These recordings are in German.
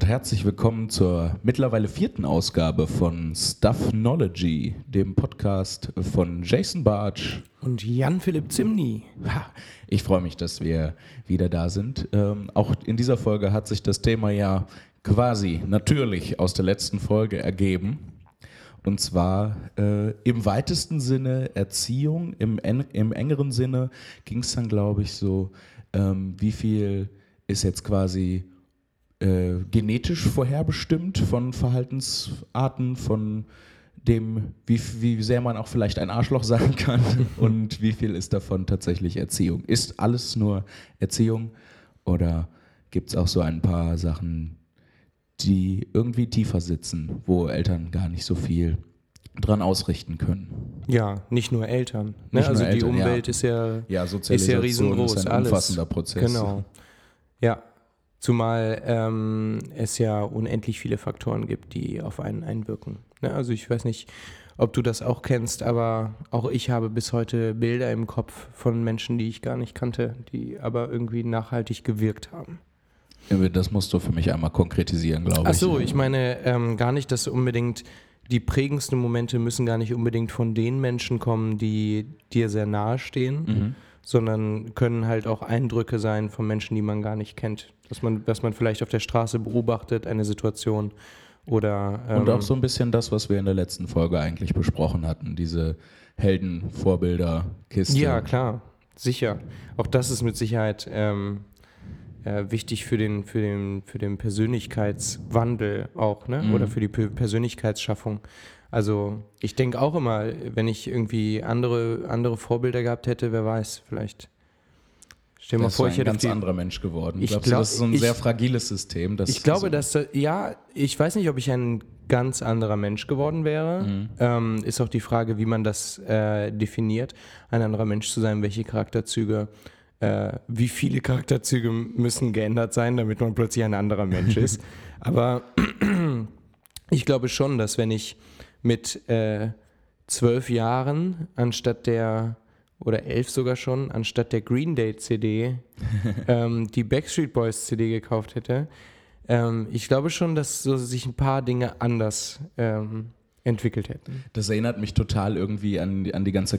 Und herzlich willkommen zur mittlerweile vierten Ausgabe von Stuffnology, dem Podcast von Jason Bartsch und Jan-Philipp Zimny. Ich freue mich, dass wir wieder da sind. Ähm, auch in dieser Folge hat sich das Thema ja quasi natürlich aus der letzten Folge ergeben. Und zwar äh, im weitesten Sinne Erziehung, im, im engeren Sinne ging es dann, glaube ich, so, ähm, wie viel ist jetzt quasi äh, genetisch vorherbestimmt von Verhaltensarten, von dem, wie, wie sehr man auch vielleicht ein Arschloch sein kann und wie viel ist davon tatsächlich Erziehung. Ist alles nur Erziehung oder gibt es auch so ein paar Sachen, die irgendwie tiefer sitzen, wo Eltern gar nicht so viel dran ausrichten können. Ja, nicht nur Eltern. Ne? Nicht also nur die Eltern, Umwelt ja. ist ja, ja ist ja riesengroß. Ist ein umfassender alles. Prozess. Genau. Ja, zumal ähm, es ja unendlich viele Faktoren gibt, die auf einen einwirken. Ne? Also ich weiß nicht, ob du das auch kennst, aber auch ich habe bis heute Bilder im Kopf von Menschen, die ich gar nicht kannte, die aber irgendwie nachhaltig gewirkt haben. Das musst du für mich einmal konkretisieren, glaube ich. Ach so, ich meine ähm, gar nicht, dass unbedingt die prägendsten Momente müssen gar nicht unbedingt von den Menschen kommen, die dir sehr nahe stehen, mhm. Sondern können halt auch Eindrücke sein von Menschen, die man gar nicht kennt. Dass man, dass man vielleicht auf der Straße beobachtet, eine Situation oder. Ähm, Und auch so ein bisschen das, was wir in der letzten Folge eigentlich besprochen hatten, diese Heldenvorbilder-Kiste. Ja, klar, sicher. Auch das ist mit Sicherheit. Ähm, äh, wichtig für den, für, den, für den Persönlichkeitswandel auch, ne? Mhm. Oder für die Persönlichkeitsschaffung. Also ich denke auch immer, wenn ich irgendwie andere, andere Vorbilder gehabt hätte, wer weiß, vielleicht. Stell dir mal vor, ich hätte ein ganz anderer Mensch geworden. Ich glaube, das ist so ein ich, sehr fragiles System. ich glaube, so dass ja, ich weiß nicht, ob ich ein ganz anderer Mensch geworden wäre. Mhm. Ähm, ist auch die Frage, wie man das äh, definiert, ein anderer Mensch zu sein, welche Charakterzüge äh, wie viele Charakterzüge müssen geändert sein, damit man plötzlich ein anderer Mensch ist. Aber ich glaube schon, dass wenn ich mit äh, zwölf Jahren anstatt der oder elf sogar schon, anstatt der Green Day CD ähm, die Backstreet Boys CD gekauft hätte, ähm, ich glaube schon, dass so sich ein paar Dinge anders ähm, entwickelt hätten. Das erinnert mich total irgendwie an, an die ganze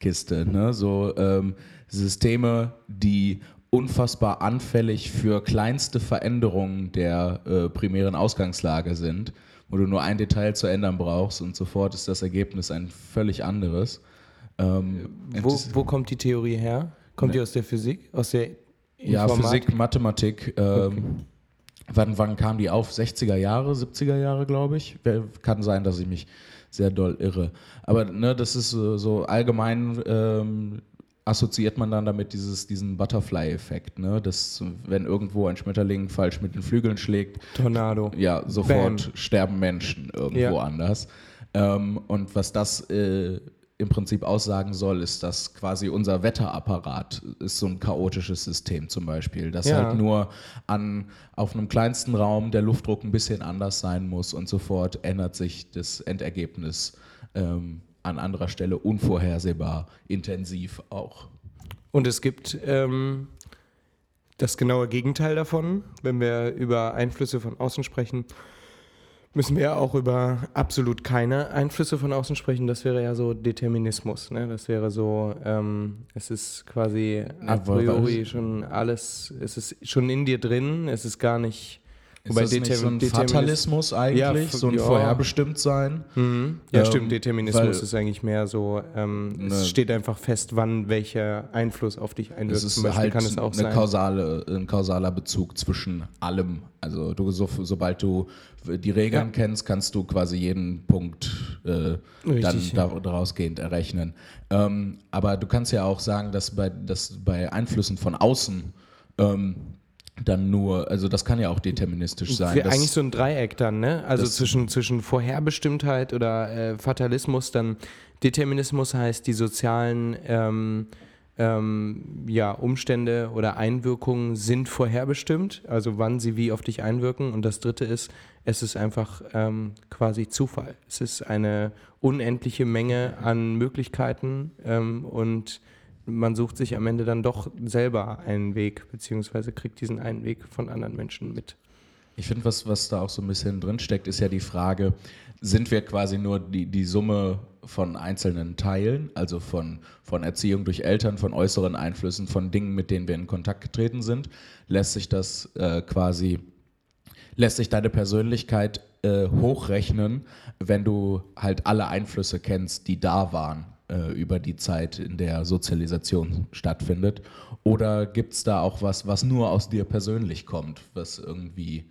Chaos-Theorie-Kiste. Ne? So, ähm, Systeme, die unfassbar anfällig für kleinste Veränderungen der äh, primären Ausgangslage sind, wo du nur ein Detail zu ändern brauchst und sofort ist das Ergebnis ein völlig anderes. Ähm, wo, wo, kommt die Theorie her? Kommt ne, die aus der Physik? Aus der Ja, Physik, Mathematik. Ähm, okay. wann, wann kam die auf? 60er Jahre, 70er Jahre, glaube ich. Kann sein, dass ich mich sehr doll irre. Aber ne, das ist so, so allgemein ähm, assoziiert man dann damit dieses, diesen Butterfly-Effekt, ne? dass wenn irgendwo ein Schmetterling falsch mit den Flügeln schlägt, Tornado, ja, sofort Bam. sterben Menschen irgendwo ja. anders. Ähm, und was das äh, im Prinzip aussagen soll, ist, dass quasi unser Wetterapparat ist so ein chaotisches System zum Beispiel, dass ja. halt nur an, auf einem kleinsten Raum der Luftdruck ein bisschen anders sein muss und sofort ändert sich das Endergebnis ähm, an anderer Stelle unvorhersehbar intensiv auch. Und es gibt ähm, das genaue Gegenteil davon. Wenn wir über Einflüsse von außen sprechen, müssen wir ja auch über absolut keine Einflüsse von außen sprechen. Das wäre ja so Determinismus. Ne? Das wäre so, ähm, es ist quasi a priori schon alles, es ist schon in dir drin, es ist gar nicht Wobei ist das nicht so ein Fatalismus eigentlich, ja, so ein ja. Vorherbestimmtsein? Mhm. Ja, ähm, stimmt. Determinismus ist eigentlich mehr so, ähm, ne, es steht einfach fest, wann welcher Einfluss auf dich einwirkt. Es ist Zum halt kann es auch eine sein. Kausale, ein kausaler Bezug zwischen allem. Also du, so, sobald du die Regeln ja. kennst, kannst du quasi jeden Punkt äh, Richtig, dann daraus gehend errechnen. Ähm, aber du kannst ja auch sagen, dass bei, dass bei Einflüssen von außen ähm, dann nur, also das kann ja auch deterministisch sein. Eigentlich so ein Dreieck dann, ne? Also zwischen, zwischen Vorherbestimmtheit oder äh, Fatalismus, dann Determinismus heißt, die sozialen ähm, ähm, ja, Umstände oder Einwirkungen sind vorherbestimmt, also wann sie wie auf dich einwirken. Und das dritte ist, es ist einfach ähm, quasi Zufall. Es ist eine unendliche Menge an Möglichkeiten ähm, und man sucht sich am Ende dann doch selber einen Weg, beziehungsweise kriegt diesen einen Weg von anderen Menschen mit. Ich finde, was, was da auch so ein bisschen drinsteckt, ist ja die Frage, sind wir quasi nur die, die Summe von einzelnen Teilen, also von, von Erziehung durch Eltern, von äußeren Einflüssen, von Dingen, mit denen wir in Kontakt getreten sind? Lässt sich das äh, quasi, lässt sich deine Persönlichkeit äh, hochrechnen, wenn du halt alle Einflüsse kennst, die da waren? Äh, über die Zeit, in der Sozialisation stattfindet? Oder gibt es da auch was, was nur aus dir persönlich kommt, was irgendwie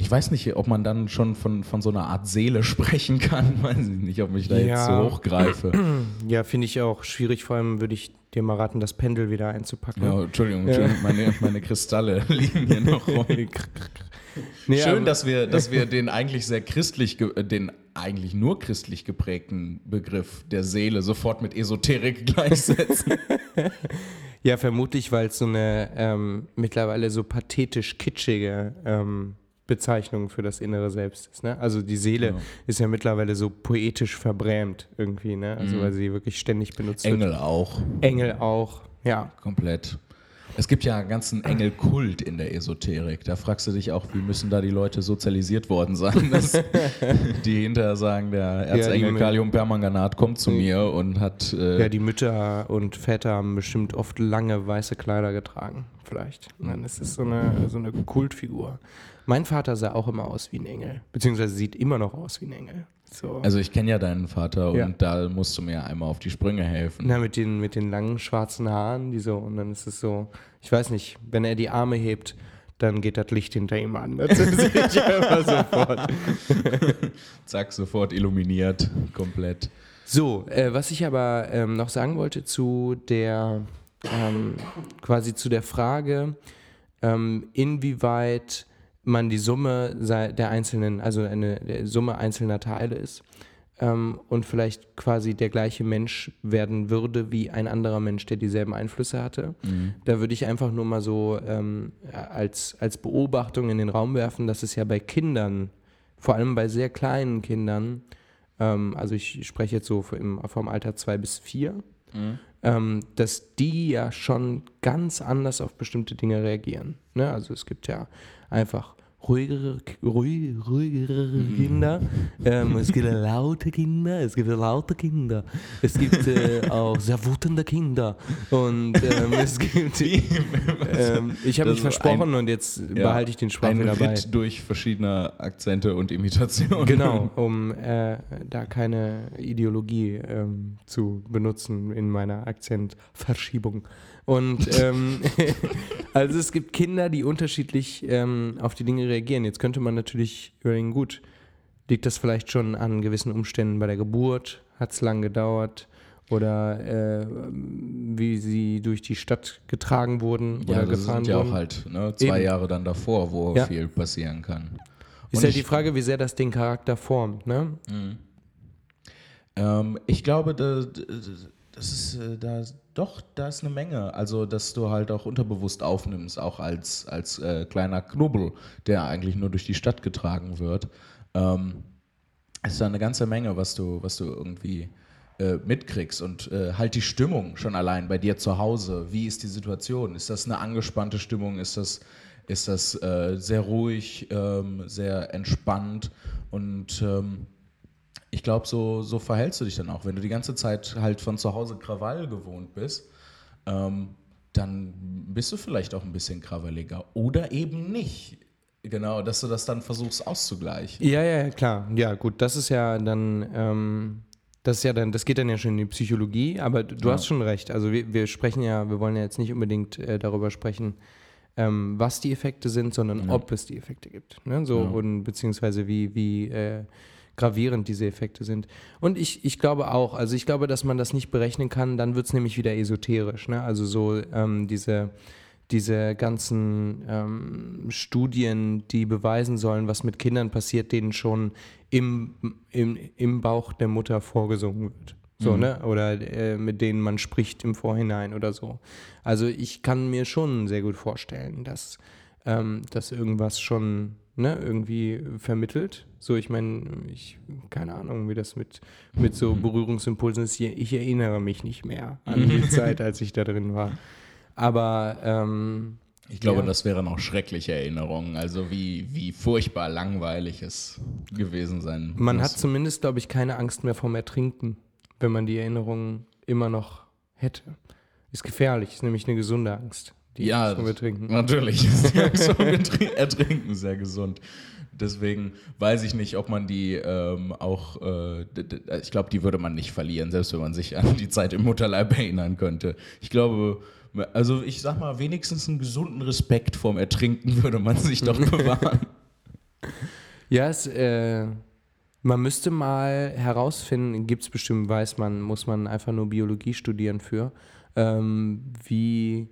ich weiß nicht, ob man dann schon von, von so einer Art Seele sprechen kann. Weiß ich nicht, ob ich da ja. jetzt so hochgreife. Ja, finde ich auch schwierig. Vor allem würde ich dir mal raten, das Pendel wieder einzupacken. Ja, Entschuldigung, Entschuldigung ja. Meine, meine Kristalle liegen hier noch rum. Nee, Schön, dass wir, dass wir den eigentlich sehr christlich, den eigentlich nur christlich geprägten Begriff der Seele sofort mit Esoterik gleichsetzen. ja, vermutlich, weil es so eine ähm, mittlerweile so pathetisch kitschige ähm, Bezeichnung für das innere Selbst ist. Ne? Also die Seele ja. ist ja mittlerweile so poetisch verbrämt irgendwie, ne? Also mhm. weil sie wirklich ständig benutzt Engel wird. Engel auch. Engel auch, ja. Komplett. Es gibt ja einen ganzen Engelkult in der Esoterik. Da fragst du dich auch, wie müssen da die Leute sozialisiert worden sein, dass die hinterher sagen, der Erzengel ja, Kaliumpermanganat kommt zu mir und hat. Äh ja, die Mütter und Väter haben bestimmt oft lange weiße Kleider getragen, vielleicht. Nein, es ist so eine, so eine Kultfigur. Mein Vater sah auch immer aus wie ein Engel, beziehungsweise sieht immer noch aus wie ein Engel. So. Also ich kenne ja deinen Vater ja. und da musst du mir einmal auf die Sprünge helfen. Na, mit den, mit den langen schwarzen Haaren, die so, und dann ist es so, ich weiß nicht, wenn er die Arme hebt, dann geht das Licht hinter ihm an. Das sehe ich einfach sofort. Zack, sofort illuminiert, komplett. So, äh, was ich aber ähm, noch sagen wollte zu der, ähm, quasi zu der Frage, ähm, inwieweit man die Summe der einzelnen, also eine Summe einzelner Teile ist ähm, und vielleicht quasi der gleiche Mensch werden würde wie ein anderer Mensch, der dieselben Einflüsse hatte. Mhm. Da würde ich einfach nur mal so ähm, als, als Beobachtung in den Raum werfen, dass es ja bei Kindern, vor allem bei sehr kleinen Kindern, ähm, also ich spreche jetzt so im, vom Alter zwei bis vier, mhm. ähm, dass die ja schon ganz anders auf bestimmte Dinge reagieren. Ne? Also es gibt ja einfach ruhigere, ruhig, ruhigere mhm. Kinder. Ähm, es gibt laute Kinder, es gibt laute Kinder. Es gibt äh, auch sehr wutende Kinder. Und ähm, es gibt. ähm, ich habe mich versprochen ein, und jetzt ja, behalte ich den Sprach ein wieder bei. Ritt durch verschiedene Akzente und Imitationen. Genau, um äh, da keine Ideologie ähm, zu benutzen in meiner Akzentverschiebung. Und ähm, also es gibt Kinder, die unterschiedlich ähm, auf die Dinge reagieren. Jetzt könnte man natürlich überlegen, gut, liegt das vielleicht schon an gewissen Umständen bei der Geburt? Hat es lang gedauert? Oder äh, wie sie durch die Stadt getragen wurden ja, oder das gefahren sind ja wurden? auch halt ne, zwei Eben. Jahre dann davor, wo ja. viel passieren kann. Ist ja die Frage, wie sehr das den Charakter formt, ne? Mhm. Ähm, ich glaube, das, das ist äh, da doch, da ist eine Menge. Also, dass du halt auch unterbewusst aufnimmst, auch als, als äh, kleiner Knubbel, der eigentlich nur durch die Stadt getragen wird. Ähm, es ist da eine ganze Menge, was du, was du irgendwie äh, mitkriegst und äh, halt die Stimmung schon allein bei dir zu Hause. Wie ist die Situation? Ist das eine angespannte Stimmung? Ist das, ist das äh, sehr ruhig, ähm, sehr entspannt und ähm, ich glaube, so, so verhältst du dich dann auch. Wenn du die ganze Zeit halt von zu Hause Krawall gewohnt bist, ähm, dann bist du vielleicht auch ein bisschen krawalliger. Oder eben nicht. Genau, dass du das dann versuchst auszugleichen. Ja, ja, klar. Ja, gut, das ist ja dann, ähm, das ist ja dann, das geht dann ja schon in die Psychologie, aber du ja. hast schon recht. Also wir, wir sprechen ja, wir wollen ja jetzt nicht unbedingt äh, darüber sprechen, ähm, was die Effekte sind, sondern ja. ob es die Effekte gibt. Ne? So, ja. und beziehungsweise wie, wie äh, gravierend diese Effekte sind. Und ich, ich glaube auch, also ich glaube, dass man das nicht berechnen kann, dann wird es nämlich wieder esoterisch. Ne? Also so ähm, diese, diese ganzen ähm, Studien, die beweisen sollen, was mit Kindern passiert, denen schon im, im, im Bauch der Mutter vorgesungen wird. So, mhm. ne? Oder äh, mit denen man spricht im Vorhinein oder so. Also ich kann mir schon sehr gut vorstellen, dass ähm, das irgendwas schon ne, irgendwie vermittelt. So, ich meine, ich, keine Ahnung, wie das mit, mit so Berührungsimpulsen ist. Ich erinnere mich nicht mehr an die Zeit, als ich da drin war. Aber ähm, Ich glaube, Ja. das wären auch schreckliche Erinnerungen. Also wie, wie furchtbar langweilig es gewesen sein man muss. hat zumindest, glaube ich, keine Angst mehr vom Ertrinken, wenn man die Erinnerungen immer noch hätte. Ist gefährlich, ist nämlich eine gesunde Angst. Die ja, das- Ertrinken. natürlich ist die Ertrinken sehr gesund. Deswegen weiß ich nicht, ob man die ähm, auch, äh, ich glaube, die würde man nicht verlieren, selbst wenn man sich an die Zeit im Mutterleib erinnern könnte. Ich glaube, also ich sag mal, wenigstens einen gesunden Respekt vorm Ertrinken würde man sich doch bewahren. Ja, es, äh, man müsste mal herausfinden, gibt es bestimmt, weiß man, muss man einfach nur Biologie studieren für, ähm, wie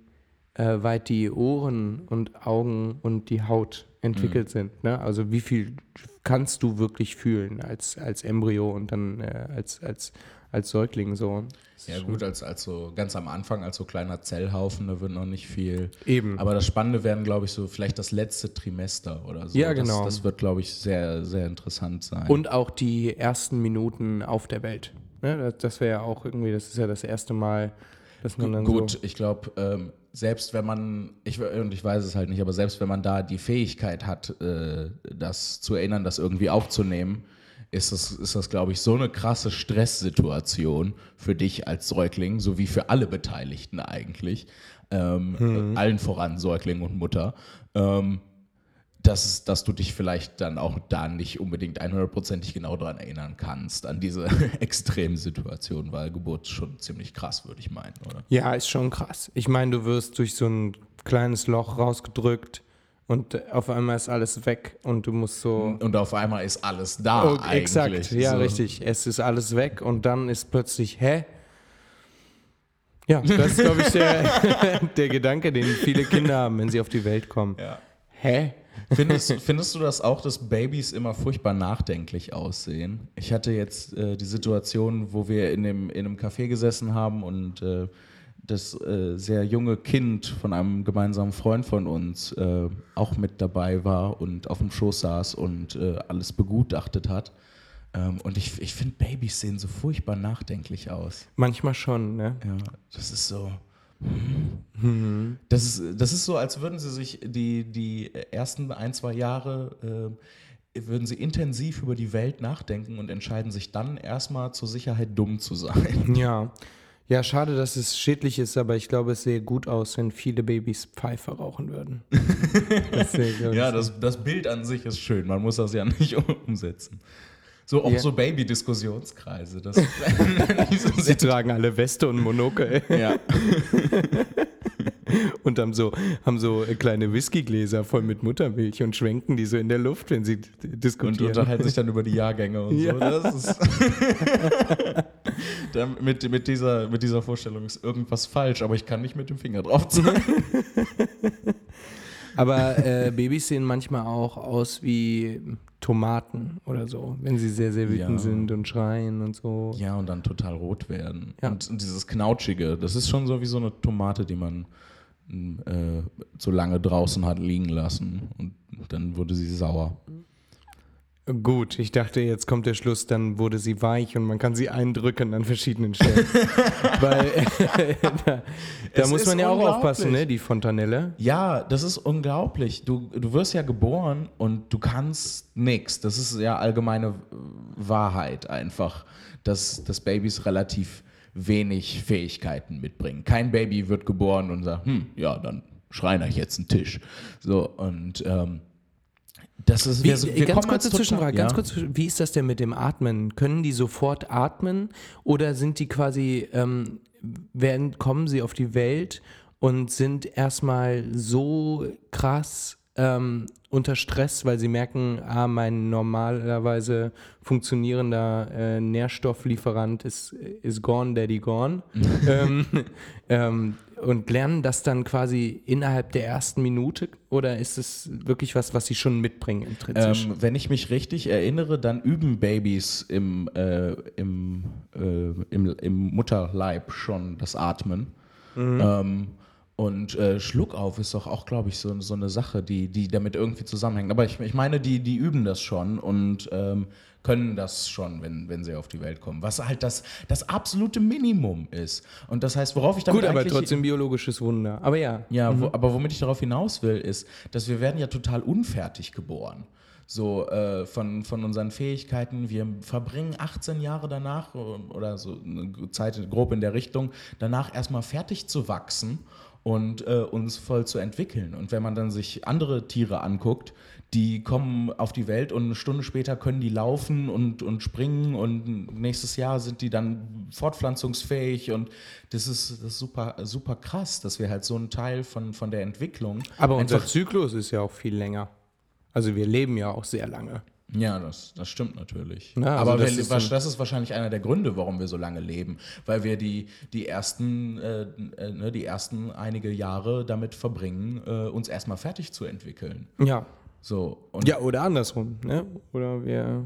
äh, weit die Ohren und Augen und die Haut entwickelt sind. Ne? Also wie viel kannst du wirklich fühlen als, als Embryo und dann äh, als, als, als Säugling so. Ja gut, als, als so ganz am Anfang, als so kleiner Zellhaufen, da wird noch nicht viel. Eben. Aber das Spannende werden, glaube ich, so vielleicht das letzte Trimester oder so. Ja, genau. Das, das wird, glaube ich, sehr, sehr interessant sein. Und auch die ersten Minuten auf der Welt. Ne? Das, das wäre ja auch irgendwie, das ist ja das erste Mal, dass man dann Gut, so... ich glaube, ähm, selbst wenn man, ich, und ich weiß es halt nicht, aber selbst wenn man da die Fähigkeit hat, äh, das zu erinnern, das irgendwie aufzunehmen, ist das, ist das glaube ich, so eine krasse Stresssituation für dich als Säugling, sowie für alle Beteiligten eigentlich, ähm, allen voran Säugling und Mutter, ähm, dass, dass du dich vielleicht dann auch da nicht unbedingt 100%ig genau dran erinnern kannst, an diese Extremsituation, weil Geburt schon ziemlich krass, würde ich meinen, oder? Ja, ist schon krass. Ich meine, du wirst durch so ein kleines Loch rausgedrückt und auf einmal ist alles weg und du musst so. Und auf einmal ist alles da Oh, eigentlich. exakt, ja, So. richtig. Es ist alles weg und dann ist plötzlich, hä? Ja, das ist, glaube ich, der, der Gedanke, den viele Kinder haben, wenn sie auf die Welt kommen. Ja. Hä? Findest, findest du das auch, dass Babys immer furchtbar nachdenklich aussehen? Ich hatte jetzt äh, die Situation, wo wir in, dem, in einem Café gesessen haben und äh, das äh, sehr junge Kind von einem gemeinsamen Freund von uns äh, auch mit dabei war und auf dem Schoß saß und äh, alles begutachtet hat. Ähm, und ich, ich finde, Babys sehen so furchtbar nachdenklich aus. Manchmal schon, ne? Ja, das ist so. Das ist, das ist so, als würden sie sich die, die ersten ein, zwei Jahre, äh, würden sie intensiv über die Welt nachdenken und entscheiden sich dann erstmal zur Sicherheit dumm zu sein. Ja. Ja, schade, dass es schädlich ist, aber ich glaube, es sähe gut aus, wenn viele Babys Pfeife rauchen würden. Das Ja, das, das Bild an sich ist schön, man muss das ja nicht umsetzen. So auch Ja. so Baby-Diskussionskreise. Das Sie tragen alle Weste und Monokel ja. und haben so, haben so kleine Whiskygläser voll mit Muttermilch und schwenken die so in der Luft, wenn sie d- Und diskutieren. unterhalten sich dann über die Jahrgänge und Ja. so. Das ist Dann mit, mit, dieser, mit dieser Vorstellung ist irgendwas falsch, aber ich kann nicht mit dem Finger drauf zeigen. Aber äh, Babys sehen manchmal auch aus wie Tomaten oder so, wenn sie sehr, sehr wütend Ja. sind und schreien und so. Ja, und dann total rot werden. Ja. Und, und dieses Knautschige, das ist schon so wie so eine Tomate, die man äh, so lange draußen hat liegen lassen. Und dann wurde sie sauer. Gut, ich dachte, jetzt kommt der Schluss, dann wurde sie weich und man kann sie eindrücken an verschiedenen Stellen. Weil da, da muss man ja auch aufpassen, ne? Die Fontanelle. Ja, das ist unglaublich. Du, du wirst ja geboren und du kannst nichts. Das ist ja allgemeine Wahrheit einfach, dass, dass Babys relativ wenig Fähigkeiten mitbringen. Kein Baby wird geboren und sagt, hm, ja, dann schreiner ich jetzt einen Tisch. So, und ähm, das ist, Wie, wir, wir ganz kurze Zwischenfrage, ja. ganz kurz, wie ist das denn mit dem Atmen? Können die sofort atmen oder sind die quasi, ähm, werden, kommen sie auf die Welt und sind erstmal so krass ähm, unter Stress, weil sie merken, ah, mein normalerweise funktionierender äh, Nährstofflieferant ist, ist gone, daddy gone. ähm, ähm, und lernen das dann quasi innerhalb der ersten Minute oder ist es wirklich was, was sie schon mitbringen intrinsisch? Ähm, wenn ich mich richtig erinnere, dann üben Babys im, äh, im, äh, im, im Mutterleib schon das Atmen. Ähm, Und äh, Schluckauf ist doch auch, glaube ich, so, so eine Sache, die, die damit irgendwie zusammenhängt. Aber ich, ich meine, die, die üben das schon und ähm, können das schon, wenn, wenn sie auf die Welt kommen. Was halt das, das absolute Minimum ist. Und das heißt, worauf ich damit Gut, aber trotzdem biologisches Wunder. Aber ja. ja, wo, aber womit ich darauf hinaus will, ist, dass wir werden ja total unfertig geboren. So äh, von, von unseren Fähigkeiten. Wir verbringen 18 Jahre danach äh, oder so eine Zeit grob in der Richtung, danach erstmal fertig zu wachsen und äh, uns voll zu entwickeln. Und wenn man dann sich andere Tiere anguckt, die kommen auf die Welt und eine Stunde später können die laufen und, und springen und nächstes Jahr sind die dann fortpflanzungsfähig und das ist, das ist super, super krass, dass wir halt so einen Teil von, von der Entwicklung Aber unser Zyklus ist ja auch viel länger. Also wir leben ja auch sehr lange. ja, das, das stimmt natürlich. Ja, also Aber das wir, ist das ist wahrscheinlich einer der Gründe, warum wir so lange leben, weil wir die, die ersten, äh, äh, ne, die ersten einige Jahre damit verbringen, äh, uns erstmal fertig zu entwickeln. Ja. So Ja, oder andersrum, ne? Oder wir.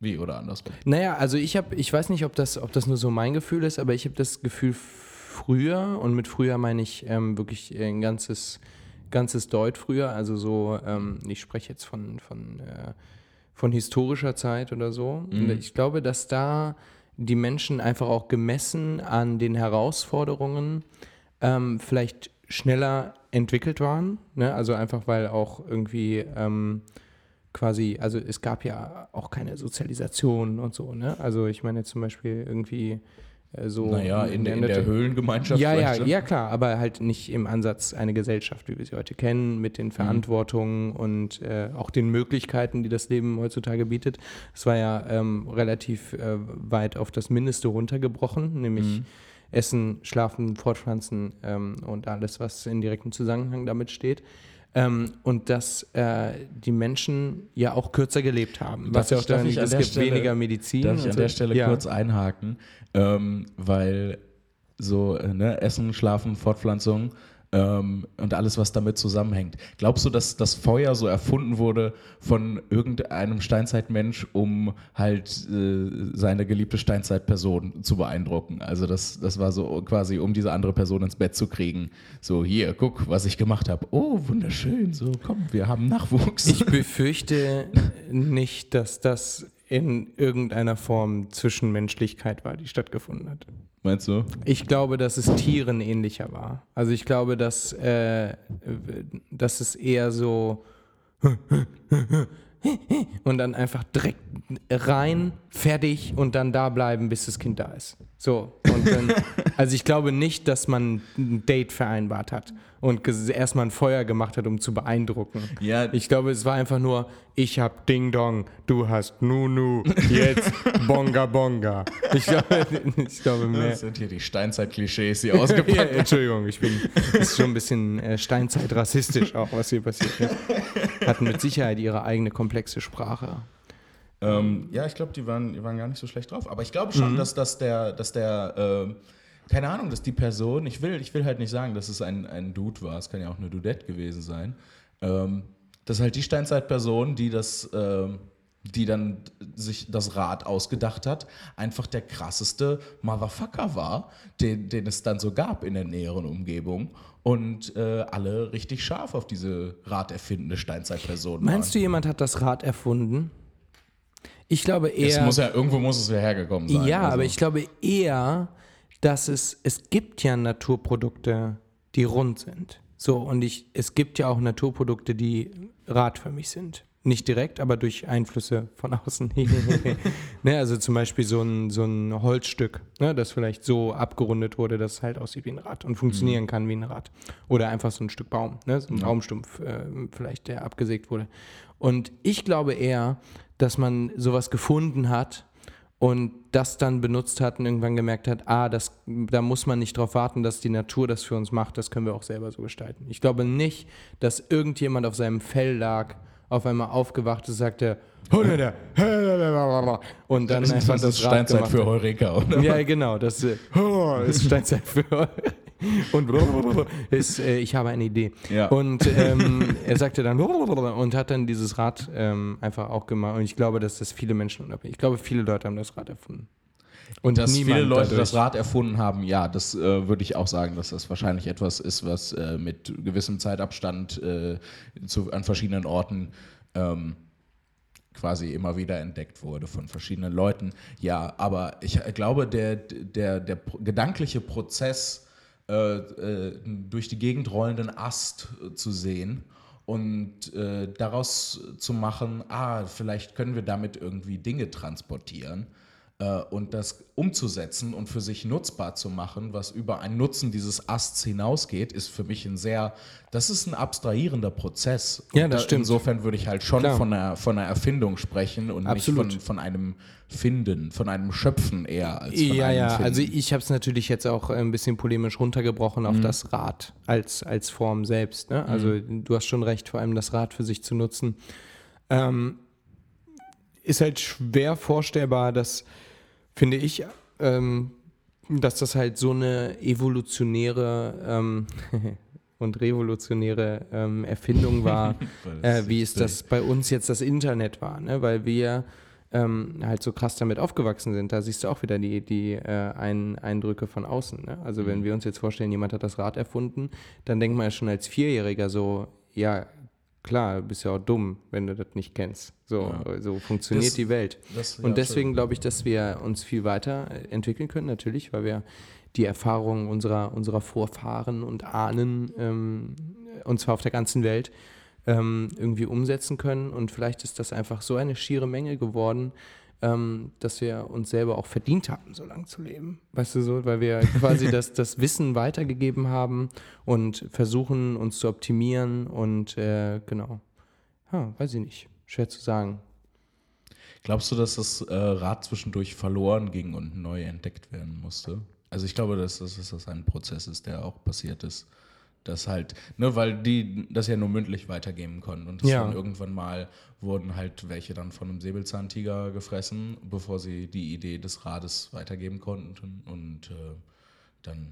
wie oder andersrum. Naja, also ich habe, ich weiß nicht, ob das, ob das nur so mein Gefühl ist, aber ich habe das Gefühl früher, und mit früher meine ich ähm, wirklich ein ganzes, ganzes Deut früher, also so, ähm, ich spreche jetzt von, von, äh, von historischer Zeit oder so. Und ich glaube, dass da die Menschen einfach auch gemessen an den Herausforderungen ähm, vielleicht schneller entwickelt waren. Ne? Also einfach, weil auch irgendwie ähm, quasi, also es gab ja auch keine Sozialisation und so, ne? Also ich meine zum Beispiel irgendwie äh, so. Naja, in, der- in der Höhlengemeinschaft. ja, ja, ja, klar, aber halt nicht im Ansatz eine Gesellschaft, wie wir sie heute kennen, mit Mhm. den Verantwortungen und äh, auch den Möglichkeiten, die das Leben heutzutage bietet. Es war ja ähm, relativ äh, weit auf das Mindeste runtergebrochen, nämlich Mhm. Essen, Schlafen, Fortpflanzen ähm, und alles, was in direktem Zusammenhang damit steht. Ähm, und dass äh, die Menschen ja auch kürzer gelebt haben. Darf was ja ich- auch daran darf liegt, es gibt Stelle- weniger Medizin. Darf ich an der Stelle ja. kurz einhaken, ähm, weil so äh, ne, Essen, Schlafen, Fortpflanzung ähm, und alles, was damit zusammenhängt. Glaubst du, dass das Feuer so erfunden wurde von irgendeinem Steinzeitmensch, um halt äh, seine geliebte Steinzeitperson zu beeindrucken? Also das, das war so quasi, um diese andere Person ins Bett zu kriegen. So, hier, guck, was ich gemacht habe. Oh, wunderschön. So, komm, wir haben Nachwuchs. Ich befürchte nicht, dass das in irgendeiner Form Zwischenmenschlichkeit war, die stattgefunden hat. Meinst du? Ich glaube, dass es Tieren ähnlicher war. Also ich glaube, dass, äh, dass es eher so und dann einfach direkt rein, fertig und dann da bleiben, bis das Kind da ist. So. Und dann, also ich glaube nicht, dass man ein Date vereinbart hat und erstmal ein Feuer gemacht hat, um zu beeindrucken. Ja, Ich glaube, es war einfach nur, ich hab Ding Dong, du hast Nunu, jetzt Bonga Bonga. Ich glaube, ich glaube mehr. Das sind hier die Steinzeit-Klischees, die Ja, ausgepackt Entschuldigung, ich bin das ist schon ein bisschen äh, Steinzeit-rassistisch auch, was hier passiert. Ja. Hatten mit Sicherheit ihre eigene komplexe Sprache. Ähm, ja, ich glaube, die waren, die waren gar nicht so schlecht drauf. Aber ich glaube schon, dass, dass der, dass der ähm, keine Ahnung, dass die Person, ich will, ich will halt nicht sagen, dass es ein, ein Dude war, es kann ja auch eine Dudette gewesen sein, ähm, dass halt die Steinzeitperson, die das, ähm, die dann sich das Rad ausgedacht hat, einfach der krasseste Motherfucker war, den, den es dann so gab in der näheren Umgebung. Und äh, alle richtig scharf auf diese raderfindende Steinzeitperson Meinst du, waren. jemand hat das Rad erfunden? Ich glaube eher. Es muss ja, irgendwo muss es ja hergekommen sein. Ja, also. aber ich glaube eher, dass es, es gibt ja Naturprodukte, die rund sind. So, und ich, es gibt ja auch Naturprodukte, die radförmig sind. Nicht direkt, aber durch Einflüsse von außen. ne, also zum Beispiel so ein, so ein Holzstück, ne, das vielleicht so abgerundet wurde, dass es halt aussieht wie ein Rad und funktionieren kann wie ein Rad. Oder einfach so ein Stück Baum, ne, so ein Baumstumpf äh, vielleicht, der abgesägt wurde. Und ich glaube eher, dass man sowas gefunden hat und das dann benutzt hat und irgendwann gemerkt hat, ah, das, da muss man nicht drauf warten, dass die Natur das für uns macht, das können wir auch selber so gestalten. Ich glaube nicht, dass irgendjemand auf seinem Fell lag, auf einmal aufgewacht ist, sagte, und dann einfach das das ist Rad Steinzeit gemacht für. Heureka, oder? Ja, genau, das äh, ist Steinzeit für und ist, äh, ich habe eine Idee. Ja. Und ähm, er sagte dann und hat dann dieses Rad ähm, einfach auch gemacht. Und ich glaube, dass das viele Menschen unabhängig. Ich glaube, viele Leute haben das Rad erfunden. Und dass viele Leute das Rad erfunden haben, ja, das äh, würde ich auch sagen, dass das wahrscheinlich etwas ist, was äh, mit gewissem Zeitabstand äh, zu, an verschiedenen Orten ähm, quasi immer wieder entdeckt wurde von verschiedenen Leuten. Ja, aber ich glaube, der, der, der gedankliche Prozess, äh, äh, durch die Gegend rollenden Ast äh, zu sehen und daraus zu machen, ah, vielleicht können wir damit irgendwie Dinge transportieren äh, und das umzusetzen und für sich nutzbar zu machen, was über ein Nutzen dieses Asts hinausgeht, ist für mich ein sehr, das ist ein abstrahierender Prozess. Und ja, das da, stimmt. Insofern würde ich halt schon von einer, von einer Erfindung sprechen und Absolut. nicht von, von einem Finden, von einem Schöpfen eher als von ja, ja. Finden. Also ich habe es natürlich jetzt auch ein bisschen polemisch runtergebrochen auf mhm. das Rad als, als Form selbst. Ne? Also mhm. du hast schon recht, vor allem das Rad für sich zu nutzen. Ähm, ist halt schwer vorstellbar, dass finde ich, ähm, dass das halt so eine evolutionäre ähm, und revolutionäre ähm, Erfindung war, äh, wie es das bei uns jetzt das Internet war, ne? weil wir ähm, halt so krass damit aufgewachsen sind. Da siehst du auch wieder die, die äh, Ein Eindrücke von außen. Ne? Also wenn mhm. wir uns jetzt vorstellen, jemand hat das Rad erfunden, dann denkt man ja schon als Vierjähriger so, ja, klar, bist ja auch dumm, wenn du das nicht kennst. So, ja. so funktioniert das, die Welt. Das, und deswegen glaube ich, dass wir uns viel weiter entwickeln können, natürlich, weil wir die Erfahrungen unserer, unserer Vorfahren und Ahnen, ähm, und zwar auf der ganzen Welt, ähm, irgendwie umsetzen können. Und vielleicht ist das einfach so eine schiere Menge geworden, ähm, dass wir uns selber auch verdient haben, so lange zu leben. Weißt du so, weil wir quasi das, das Wissen weitergegeben haben und versuchen, uns zu optimieren und äh, genau. Ja, weiß ich nicht. Schwer zu sagen. Glaubst du, dass das äh, Rad zwischendurch verloren ging und neu entdeckt werden musste? Also ich glaube, dass, dass das ein Prozess ist, der auch passiert ist. Das halt, ne, weil die das ja nur mündlich weitergeben konnten. Und ja. irgendwann mal wurden halt welche dann von einem Säbelzahntiger gefressen, bevor sie die Idee des Rades weitergeben konnten. Und äh, dann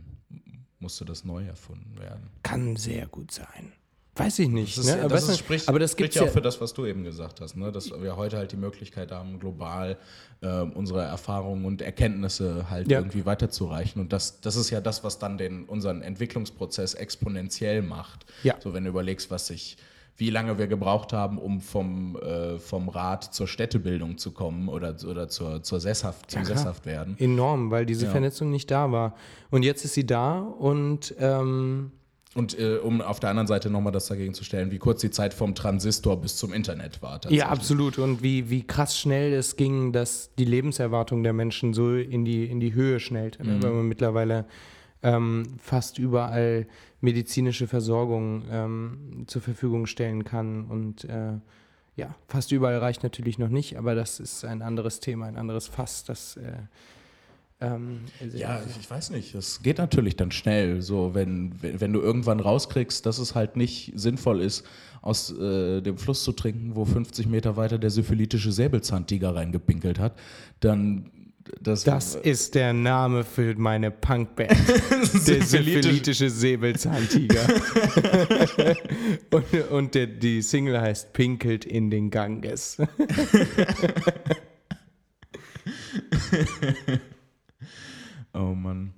musste das neu erfunden werden. Kann sehr gut sein. Weiß ich nicht. Das, ist, ne? das ist, spricht, aber das spricht ja auch für das, was du eben gesagt hast, ne? dass wir heute halt die Möglichkeit haben, global äh, unsere Erfahrungen und Erkenntnisse halt ja. irgendwie weiterzureichen. Und das, das ist ja das, was dann den, unseren Entwicklungsprozess exponentiell macht. Ja. So, wenn du überlegst, was sich wie lange wir gebraucht haben, um vom, äh, vom Rat zur Städtebildung zu kommen oder, oder zur, zur Sesshaft, zum ja, Sesshaftwerden. Enorm, weil diese ja. Vernetzung nicht da war. Und jetzt ist sie da und ähm, und äh, um auf der anderen Seite nochmal das dagegen zu stellen, wie kurz die Zeit vom Transistor bis zum Internet war. Ja, absolut. Und wie, wie krass schnell es ging, dass die Lebenserwartung der Menschen so in die, in die Höhe schnellte. Ne? Mhm. Weil man mittlerweile ähm, fast überall medizinische Versorgung ähm, zur Verfügung stellen kann. Und äh, ja, fast überall reicht natürlich noch nicht, aber das ist ein anderes Thema, ein anderes Fass, das äh, ähm, ja, ich weiß nicht. Es geht natürlich dann schnell. So, wenn, wenn du irgendwann rauskriegst, dass es halt nicht sinnvoll ist, aus äh, dem Fluss zu trinken, wo 50 Meter weiter der syphilitische Säbelzahntiger reingepinkelt hat, dann das, das ist der Name für meine Punkband. der syphilitische Säbelzahntiger. und und der, die Single heißt Pinkelt in den Ganges. Oh Mann.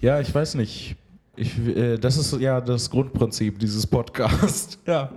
Ja, ich weiß nicht. Ich, äh, das ist ja das Grundprinzip dieses Podcasts. Ja,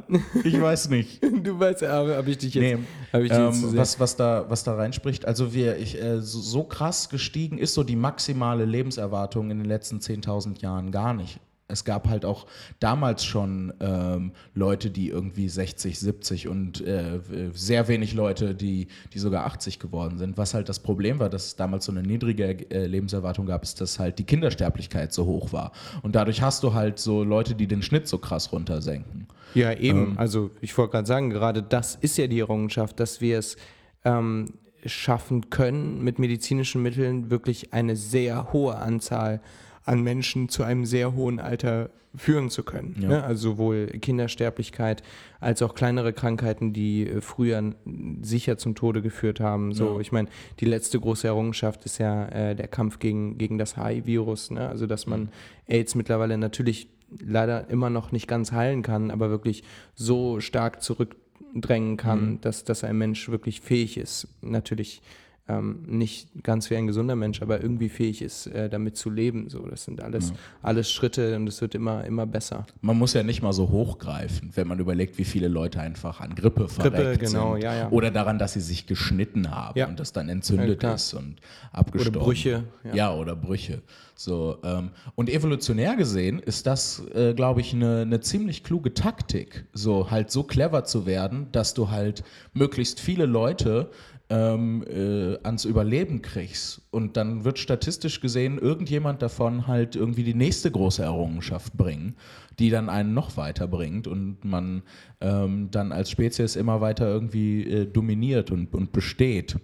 ich weiß nicht. du weißt, aber habe ich dich jetzt. Nee, ich ähm, jetzt was, was, da, was da reinspricht. Also, wir, ich, äh, so, so, krass gestiegen ist so die maximale Lebenserwartung in den letzten 10.000 Jahren gar nicht es gab halt auch damals schon ähm, Leute, die irgendwie 60, 70 und äh, sehr wenig Leute, die, die sogar 80 geworden sind. Was halt das Problem war, dass es damals so eine niedrige äh, Lebenserwartung gab, ist, dass halt die Kindersterblichkeit so hoch war. Und dadurch hast du halt so Leute, die den Schnitt so krass runtersenken. Ja, eben. Ähm, also ich wollte gerade sagen, gerade das ist ja die Errungenschaft, dass wir es ähm, schaffen können, mit medizinischen Mitteln wirklich eine sehr hohe Anzahl an Menschen zu einem sehr hohen Alter führen zu können. Ja. Ne? Also sowohl Kindersterblichkeit als auch kleinere Krankheiten, die äh, früher sicher zum Tode geführt haben. So, ja. ich meine, die letzte große Errungenschaft ist ja äh, der Kampf gegen, gegen das HIV-Virus. Ne? Also dass man AIDS mittlerweile natürlich leider immer noch nicht ganz heilen kann, aber wirklich so stark zurückdrängen kann, mhm. dass, dass ein Mensch wirklich fähig ist, natürlich ähm, nicht ganz wie ein gesunder Mensch, aber irgendwie fähig ist, äh, damit zu leben. So, das sind alles, ja. alles Schritte und es wird immer, immer besser. Man muss ja nicht mal so hochgreifen, wenn man überlegt, wie viele Leute einfach an Grippe verreckt Grippe, genau, sind. Ja, ja. Oder daran, dass sie sich geschnitten haben und das dann entzündet ist und abgestorben. Oder Brüche. Ja, oder Brüche. So, ähm, und evolutionär gesehen ist das, äh, glaube ich, eine ne ziemlich kluge Taktik, so halt so clever zu werden, dass du halt möglichst viele Leute ähm, äh, ans Überleben kriegst. Und dann wird statistisch gesehen irgendjemand davon halt irgendwie die nächste große Errungenschaft bringen, die dann einen noch weiter bringt und man ähm, dann als Spezies immer weiter irgendwie äh, dominiert und, und besteht.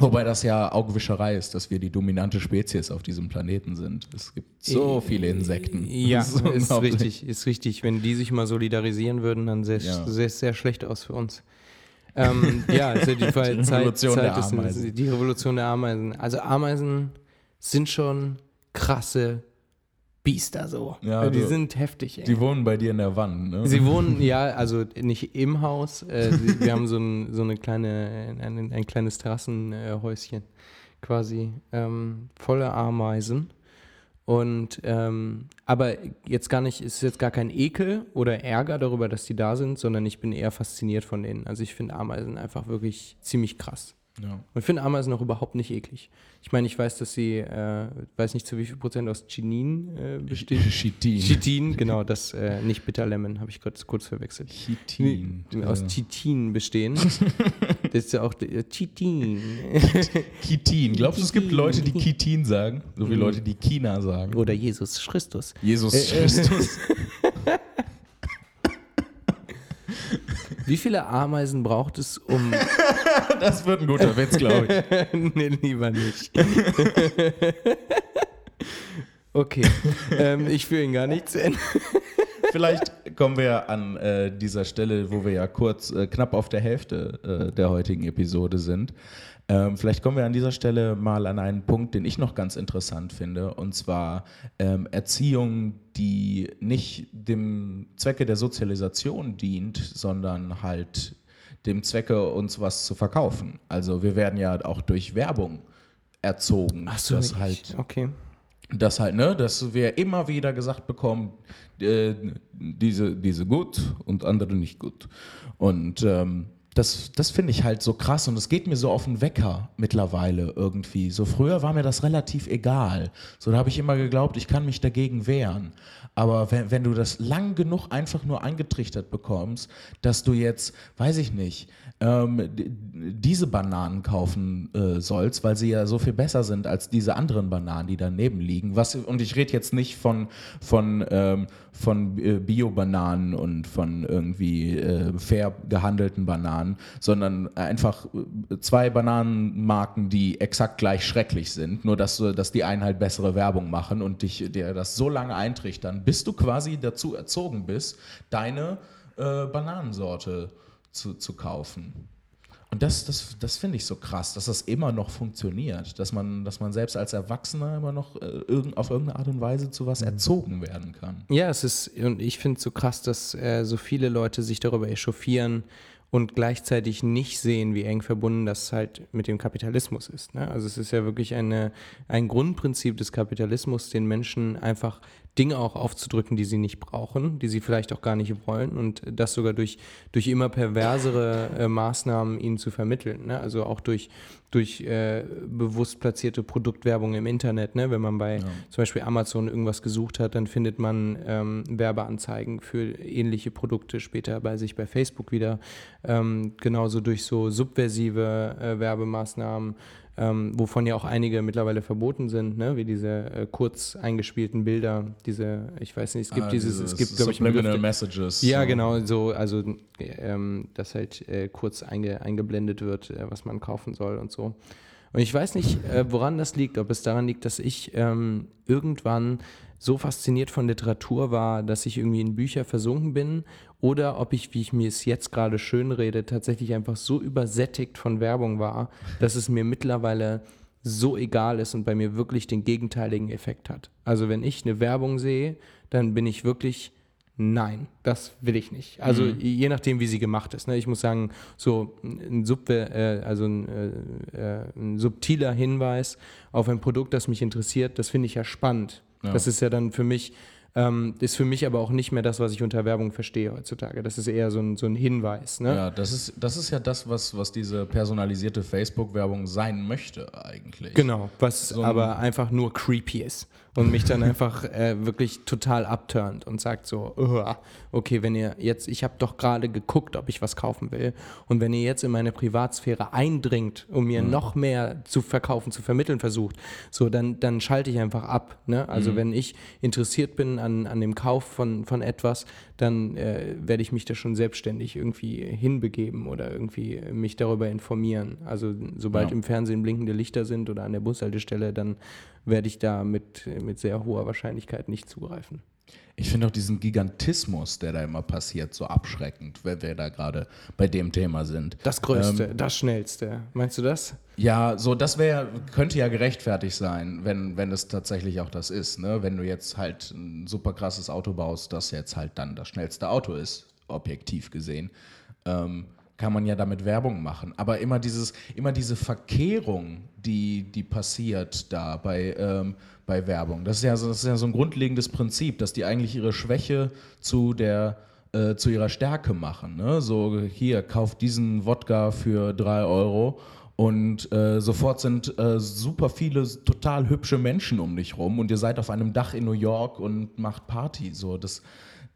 Wobei das ja Augenwischerei ist, dass wir die dominante Spezies auf diesem Planeten sind. Es gibt so viele Insekten. Ja, ist, ist richtig, ist richtig. Wenn die sich mal solidarisieren würden, dann sähe es ja. sehr, sehr schlecht aus für uns. Ähm, ja, also die, Zeit, die Revolution Zeit, der Ameisen. Ist, die Revolution der Ameisen. Also Ameisen sind schon krasse Biester so. Ja, also die du, sind heftig. Ey. Die wohnen bei dir in der Wand, ne? Sie wohnen, ja, also nicht im Haus. Äh, sie, wir haben so, ein, so eine kleine, ein, ein kleines Terrassenhäuschen quasi ähm, voller Ameisen. Und ähm, aber jetzt gar nicht, ist jetzt gar kein Ekel oder Ärger darüber, dass die da sind, sondern ich bin eher fasziniert von denen. Also ich finde Ameisen einfach wirklich ziemlich krass. Ja. Und ich finde Ameisen auch überhaupt nicht eklig. Ich meine, ich weiß, dass sie, äh, weiß nicht zu wie viel Prozent aus Chinin äh, besteht. Chitin. Chitin, genau, das äh, nicht Bitterlemon, habe ich kurz, kurz verwechselt. Chitin. Aus Chitin bestehen. das ist ja auch Chitin. Chitin. Glaubst du, es gibt Leute, die Chitin sagen? So wie mhm. Leute, die China sagen. Oder Jesus Christus. Jesus äh, äh. Christus. Wie viele Ameisen braucht es, um. das wird ein guter Witz, glaube ich. nee, lieber nicht. okay. Ähm, ich führe ihn gar nicht zu Ende. Vielleicht kommen wir an äh, dieser Stelle, wo wir ja kurz äh, knapp auf der Hälfte äh, der heutigen Episode sind, ähm, vielleicht kommen wir an dieser Stelle mal an einen Punkt, den ich noch ganz interessant finde, und zwar ähm, Erziehung, die nicht dem Zwecke der Sozialisation dient, sondern halt dem Zwecke, uns was zu verkaufen. Also wir werden ja auch durch Werbung erzogen. Ach so, dass halt, okay. Dass halt, ne, dass wir immer wieder gesagt bekommen, äh, diese, diese gut und andere nicht gut. Und ähm, das, das finde ich halt so krass und es geht mir so auf den Wecker mittlerweile irgendwie. So früher war mir das relativ egal. So da habe ich immer geglaubt, ich kann mich dagegen wehren. Aber wenn, wenn du das lang genug einfach nur eingetrichtert bekommst, dass du jetzt, weiß ich nicht, ähm, diese Bananen kaufen äh, sollst, weil sie ja so viel besser sind als diese anderen Bananen, die daneben liegen. Was, und ich rede jetzt nicht von, von, ähm, von äh, Bio-Bananen und von irgendwie äh, fair gehandelten Bananen, sondern einfach äh, zwei Bananenmarken, die exakt gleich schrecklich sind, nur dass, dass die einen halt bessere Werbung machen und dich dir das so lange eintrichtern, bis du quasi dazu erzogen bist, deine äh, Bananensorte zu, zu kaufen. Und das, das, das finde ich so krass, dass das immer noch funktioniert, dass man, dass man selbst als Erwachsener immer noch äh, irgend, auf irgendeine Art und Weise zu was mhm. erzogen werden kann. Ja, es ist, und ich finde es so krass, dass äh, so viele Leute sich darüber echauffieren und gleichzeitig nicht sehen, wie eng verbunden das halt mit dem Kapitalismus ist. Ne? Also es ist ja wirklich eine, ein Grundprinzip des Kapitalismus, den Menschen einfach Dinge auch aufzudrücken, die sie nicht brauchen, die sie vielleicht auch gar nicht wollen und das sogar durch, durch immer perversere äh, Maßnahmen ihnen zu vermitteln. Ne? Also auch durch, durch äh, bewusst platzierte Produktwerbung im Internet. Ne? Wenn man bei ja. zum Beispiel Amazon irgendwas gesucht hat, dann findet man ähm, Werbeanzeigen für ähnliche Produkte später bei sich bei Facebook wieder. Ähm, genauso durch so subversive äh, Werbemaßnahmen ähm, wovon ja auch einige mittlerweile verboten sind, ne? wie diese äh, kurz eingespielten Bilder, diese, ich weiß nicht, es gibt ah, dieses, es gibt, glaube ich, Subliminal Messages. Ja, so. genau, so, also, ähm, dass halt äh, kurz einge, eingeblendet wird, äh, was man kaufen soll und so. Und ich weiß nicht, äh, woran das liegt, ob es daran liegt, dass ich ähm, irgendwann so fasziniert von Literatur war, dass ich irgendwie in Bücher versunken bin oder ob ich, wie ich mir es jetzt gerade schön rede, tatsächlich einfach so übersättigt von Werbung war, dass es mir mittlerweile so egal ist und bei mir wirklich den gegenteiligen Effekt hat. Also wenn ich eine Werbung sehe, dann bin ich wirklich Nein, das will ich nicht. Also Mhm. je nachdem, wie sie gemacht ist. Ne? Ich muss sagen, so ein, Sub, äh, also ein, äh, äh, ein subtiler Hinweis auf ein Produkt, das mich interessiert, das finde ich ja spannend. Ja. Das ist ja dann für mich, ähm, ist für mich aber auch nicht mehr das, was ich unter Werbung verstehe heutzutage. Das ist eher so ein, so ein Hinweis. Ne? Ja, das ist, das ist ja das, was, was diese personalisierte Facebook-Werbung sein möchte eigentlich. Genau, was So ein- aber einfach nur creepy ist und mich dann einfach äh, wirklich total abturnt und sagt so, "Uah, okay, wenn ihr jetzt, ich habe doch gerade geguckt, ob ich was kaufen will und wenn ihr jetzt in meine Privatsphäre eindringt und mir Mhm. noch mehr zu verkaufen, zu vermitteln versucht, so dann, dann schalte ich einfach ab. Ne? Mhm. Also wenn ich interessiert bin an, an dem Kauf von, von etwas, dann äh, werde ich mich da schon selbstständig irgendwie hinbegeben oder irgendwie mich darüber informieren. Also sobald Ja. im Fernsehen blinkende Lichter sind oder an der Bushaltestelle, dann werde ich da mit, mit sehr hoher Wahrscheinlichkeit nicht zugreifen. Ich finde auch diesen Gigantismus, der da immer passiert, so abschreckend, wenn wir da gerade bei dem Thema sind. Das Größte, das Schnellste. Meinst du das? Ja, so das wäre könnte ja gerechtfertigt sein, wenn wenn es tatsächlich auch das ist, ne? Wenn du jetzt halt ein super krasses Auto baust, das jetzt halt dann das schnellste Auto ist, objektiv gesehen, ähm, kann man ja damit Werbung machen. Aber immer dieses immer diese Verkehrung, die die passiert da bei ähm, bei Werbung, das ist ja so, das ist ja so ein grundlegendes Prinzip, dass die eigentlich ihre Schwäche zu der äh, zu ihrer Stärke machen. Ne? So, hier, kauft diesen Wodka für drei Euro und äh, sofort sind äh, super viele total hübsche Menschen um dich rum und ihr seid auf einem Dach in New York und macht Party. So, das,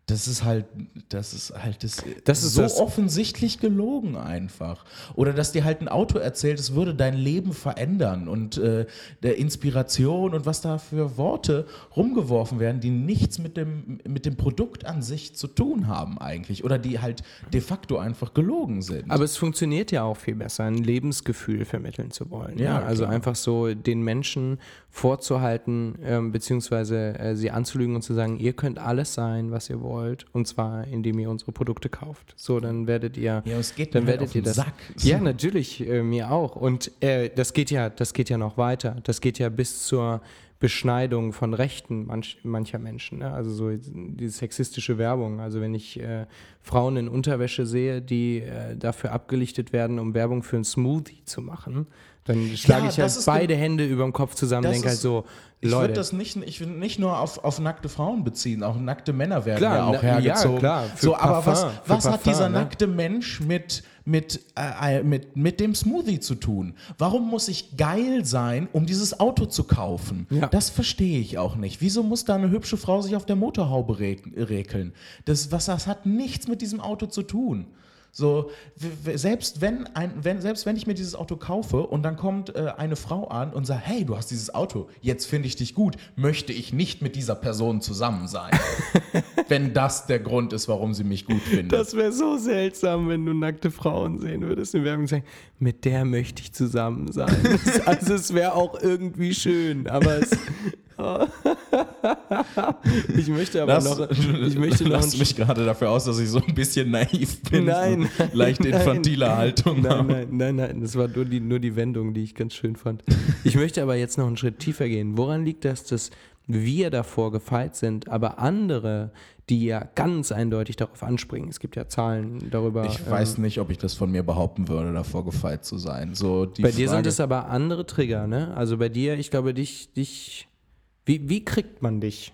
das ist halt, das ist halt das, Das ist so das- offensichtlich gelogen einfach. Oder dass dir halt ein Auto erzählt, es würde dein Leben verändern und äh, der Inspiration und was da für Worte rumgeworfen werden, die nichts mit dem, mit dem Produkt an sich zu tun haben eigentlich. Oder die halt de facto einfach gelogen sind. Aber es funktioniert ja auch viel besser, ein Lebensgefühl vermitteln zu wollen. Ja, Ja, also klar. einfach so den Menschen vorzuhalten, ähm, beziehungsweise äh, sie anzulügen und zu sagen, ihr könnt alles sein, was ihr wollt, und zwar indem ihr unsere Produkte kauft. So, dann werdet ihr, Ja, es geht dann halt werdet auf ihr den das. Sack. Ja, natürlich, äh, mir auch. Und äh, das geht ja, das geht ja noch weiter. Das geht ja bis zur Beschneidung von Rechten manch, mancher Menschen. Ne? Also so diese sexistische Werbung. Also wenn ich äh, Frauen in Unterwäsche sehe, die äh, dafür abgelichtet werden, um Werbung für einen Smoothie zu machen, dann schlage Ja, ich halt beide Hände über dem Kopf zusammen, Das denke halt so, Ich würde Leute. das nicht, ich würde nicht nur auf, auf nackte Frauen beziehen, auch nackte Männer werden Klar, ja auch na- ja, hergezogen. klar, so, aber was, Parfum, für was hat Parfum, dieser ne? nackte Mensch mit, mit, äh, äh, mit, mit dem Smoothie zu tun? Warum muss ich geil sein, um dieses Auto zu kaufen? Ja. Das verstehe ich auch nicht. Wieso muss da eine hübsche Frau sich auf der Motorhaube rekeln? Das, was, das hat nichts mit diesem Auto zu tun. So, selbst wenn, ein, wenn, selbst wenn ich mir dieses Auto kaufe und dann kommt äh, eine Frau an und sagt, hey, du hast dieses Auto, jetzt finde ich dich gut, möchte ich nicht mit dieser Person zusammen sein. wenn das der Grund ist, warum sie mich gut findet. Das wäre so seltsam, wenn du nackte Frauen sehen würdest in Werbung und sagen, mit der möchte ich zusammen sein. also es wäre auch irgendwie schön, aber es. ich möchte aber Lass, noch. Ich möchte noch lass mich gerade dafür aus, dass ich so ein bisschen naiv bin. Nein, so leicht nein. infantile Haltung Nein, nein, nein, nein, das war nur die, nur die Wendung, die ich ganz schön fand. Ich möchte aber jetzt noch einen Schritt tiefer gehen. Woran liegt das, dass wir davor gefeit sind, aber andere, die ja ganz eindeutig darauf anspringen, es gibt ja Zahlen darüber. Ich ähm, weiß nicht, ob ich das von mir behaupten würde, davor gefeit zu sein. So Bei dir Frage, sind es aber andere Trigger, ne? Also bei dir, ich glaube, dich, dich. Wie, wie kriegt man dich?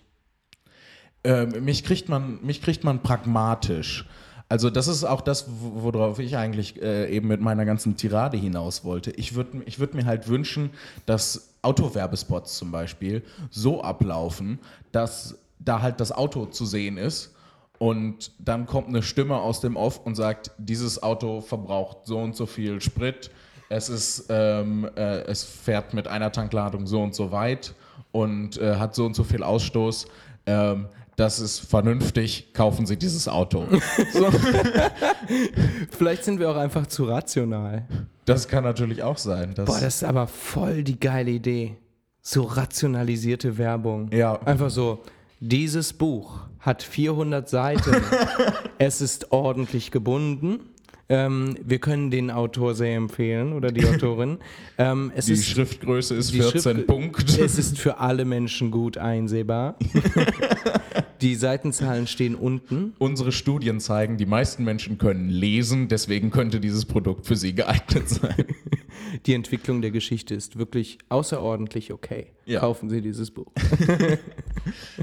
Ähm, mich, kriegt man, mich kriegt man pragmatisch. Also das ist auch das, wo- worauf ich eigentlich äh, eben mit meiner ganzen Tirade hinaus wollte. Ich würde ich würd mir halt wünschen, dass Autowerbespots zum Beispiel so ablaufen, dass da halt das Auto zu sehen ist und dann kommt eine Stimme aus dem Off und sagt, dieses Auto verbraucht so und so viel Sprit, es, ist, ähm, äh, es fährt mit einer Tankladung so und so weit und äh, hat so und so viel Ausstoß. Ähm, das ist vernünftig, kaufen Sie dieses Auto. so, Vielleicht sind wir auch einfach zu rational. das kann natürlich auch sein. Boah, das ist aber voll die geile Idee. So rationalisierte Werbung. Ja. Einfach so, dieses Buch hat 400 Seiten. es ist ordentlich gebunden. Ähm, wir können den Autor sehr empfehlen oder die Autorin. ähm, es die ist Schriftgröße ist die 14 Schrift- Punkt. Es ist für alle Menschen gut einsehbar. Die Seitenzahlen stehen unten. Unsere Studien zeigen, die meisten Menschen können lesen, deswegen könnte dieses Produkt für sie geeignet sein. Die Entwicklung der Geschichte ist wirklich außerordentlich okay. Ja. Kaufen Sie dieses Buch.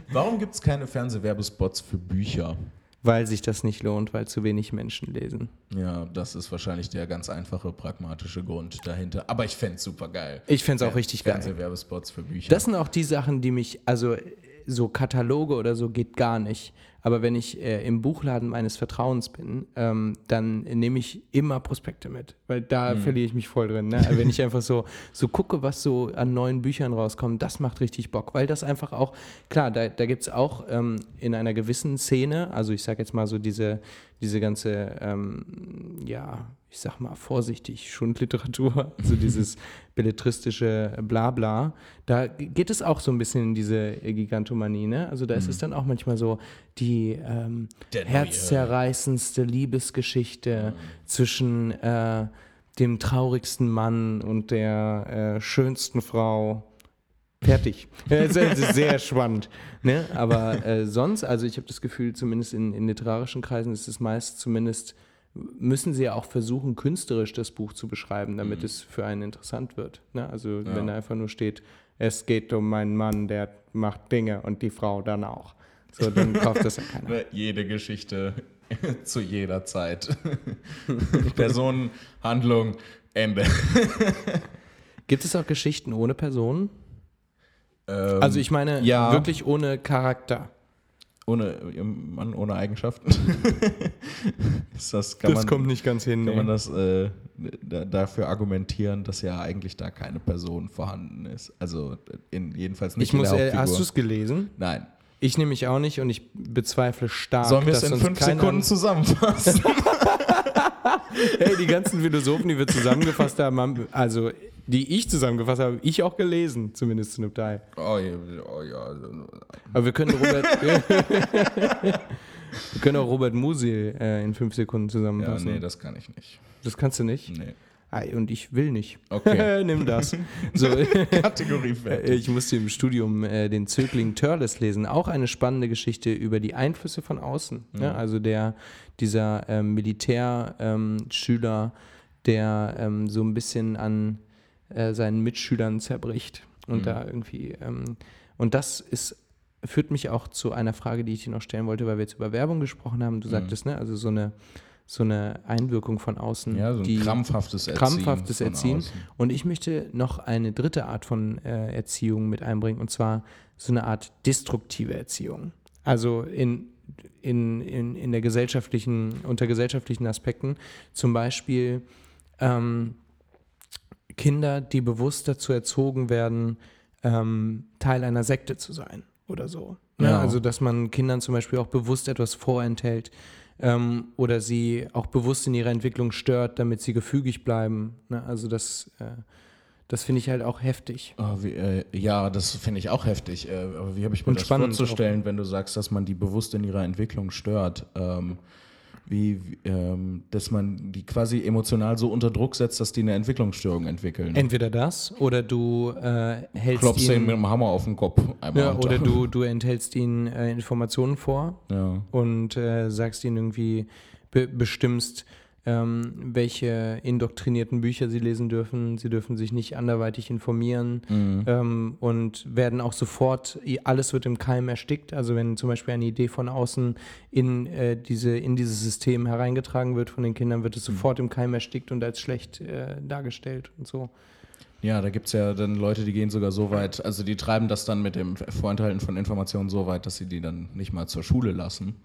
Warum gibt es keine Fernsehwerbespots für Bücher? Weil sich das nicht lohnt, weil zu wenig Menschen lesen. Ja, das ist wahrscheinlich der ganz einfache, pragmatische Grund dahinter. Aber ich fände es super geil. Ich fände es auch richtig geil. Fernsehwerbespots für Bücher. Das sind auch die Sachen, die mich, also so Kataloge oder so geht gar nicht. Aber wenn ich äh, im Buchladen meines Vertrauens bin, ähm, dann nehme ich immer Prospekte mit, weil da verliere ich mich voll drin. Ne? Also wenn ich einfach so, so gucke, was so an neuen Büchern rauskommt, das macht richtig Bock, weil das einfach auch, klar, da, da gibt es auch ähm, in einer gewissen Szene, also ich sage jetzt mal so diese, diese ganze, ähm, ja, ich sag mal vorsichtig, Schundliteratur, also dieses belletristische Blabla, da geht es auch so ein bisschen in diese Gigantomanie, ne? Also da ist es dann auch manchmal so die ähm, herzzerreißendste Liebesgeschichte zwischen äh, dem traurigsten Mann und der äh, schönsten Frau. Fertig. Es ist, es ist sehr spannend. Ne? Aber äh, sonst, also ich habe das Gefühl, zumindest in, in literarischen Kreisen ist es meist zumindest, müssen sie ja auch versuchen, künstlerisch das Buch zu beschreiben, damit es für einen interessant wird. Ne? Also wenn da einfach nur steht, es geht um einen Mann, der macht Dinge und die Frau dann auch. So, dann kauft das ja keiner. Ne, Jede Geschichte zu jeder Zeit. Personen, Handlung, Ende. Gibt es auch Geschichten ohne Personen? Ähm, Also ich meine ja. wirklich ohne Charakter. Ohne Mann, ohne Eigenschaften. ist das, kann man, nicht ganz hin. kann man das äh, da, dafür argumentieren, dass ja eigentlich da keine Person vorhanden ist? Also in, jedenfalls nicht Ich muss, in der äh, hast du es gelesen? Nein. Ich nämlich auch nicht und ich bezweifle stark, Sollen wir es in fünf Sekunden zusammenfassen? Hey, die ganzen Philosophen, die wir zusammengefasst haben, haben, also die ich zusammengefasst habe, ich auch gelesen, zumindest zu einem Teil. oh, ja, oh ja. Aber wir können Robert, wir können auch Robert Musil äh, in fünf Sekunden Ja, zusammenfassen. nee, das kann ich nicht. das kannst du nicht. Nee. Ah, und ich will nicht. Okay. Nimm das. So, Kategorie fertig. ich musste im Studium äh, den Zögling Törles lesen. Auch eine spannende Geschichte über die Einflüsse von außen. Ne? Also der, dieser ähm, Militärschüler, ähm, der ähm, so ein bisschen an äh, seinen Mitschülern zerbricht. Und da irgendwie, ähm, und das ist, führt mich auch zu einer Frage, die ich dir noch stellen wollte, weil wir jetzt über Werbung gesprochen haben. Du sagtest, ne, also so eine, so eine Einwirkung von außen. Ja, so ein die, krampfhaftes Erziehen. krampfhaftes Erziehen. außen. Und ich möchte noch eine dritte Art von äh, Erziehung mit einbringen, und zwar so eine Art destruktive Erziehung. Also in, in, in, in der gesellschaftlichen, unter gesellschaftlichen Aspekten. Zum Beispiel ähm, Kinder, die bewusst dazu erzogen werden, ähm, Teil einer Sekte zu sein oder so. Ne? Ja. Also, dass man Kindern zum Beispiel auch bewusst etwas vorenthält ähm, oder sie auch bewusst in ihrer Entwicklung stört, damit sie gefügig bleiben. Ne? Also, das, äh, das finde ich halt auch heftig. Oh, wie, äh, ja, das finde ich auch heftig. Äh, aber wie habe ich mir Und das vorzustellen, wenn du sagst, dass man die bewusst in ihrer Entwicklung stört? Ähm, wie, ähm, dass man die quasi emotional so unter Druck setzt, dass die eine Entwicklungsstörung entwickeln. Entweder das oder du äh, hältst Klopfst ihnen, mit dem Hammer auf den Kopf einmal ja, oder du, du enthältst ihnen äh, Informationen vor Ja. und äh, sagst ihnen irgendwie, be bestimmst, ähm, welche indoktrinierten Bücher sie lesen dürfen. Sie dürfen sich nicht anderweitig informieren ähm, und werden auch sofort, alles wird im Keim erstickt. Also wenn zum Beispiel eine Idee von außen in, äh, diese, in dieses System hereingetragen wird von den Kindern, wird es sofort im Keim erstickt und als schlecht äh, dargestellt und so. Ja, da gibt es ja dann Leute, die gehen sogar so weit, also die treiben das dann mit dem Vorenthalten von Informationen so weit, dass sie die dann nicht mal zur Schule lassen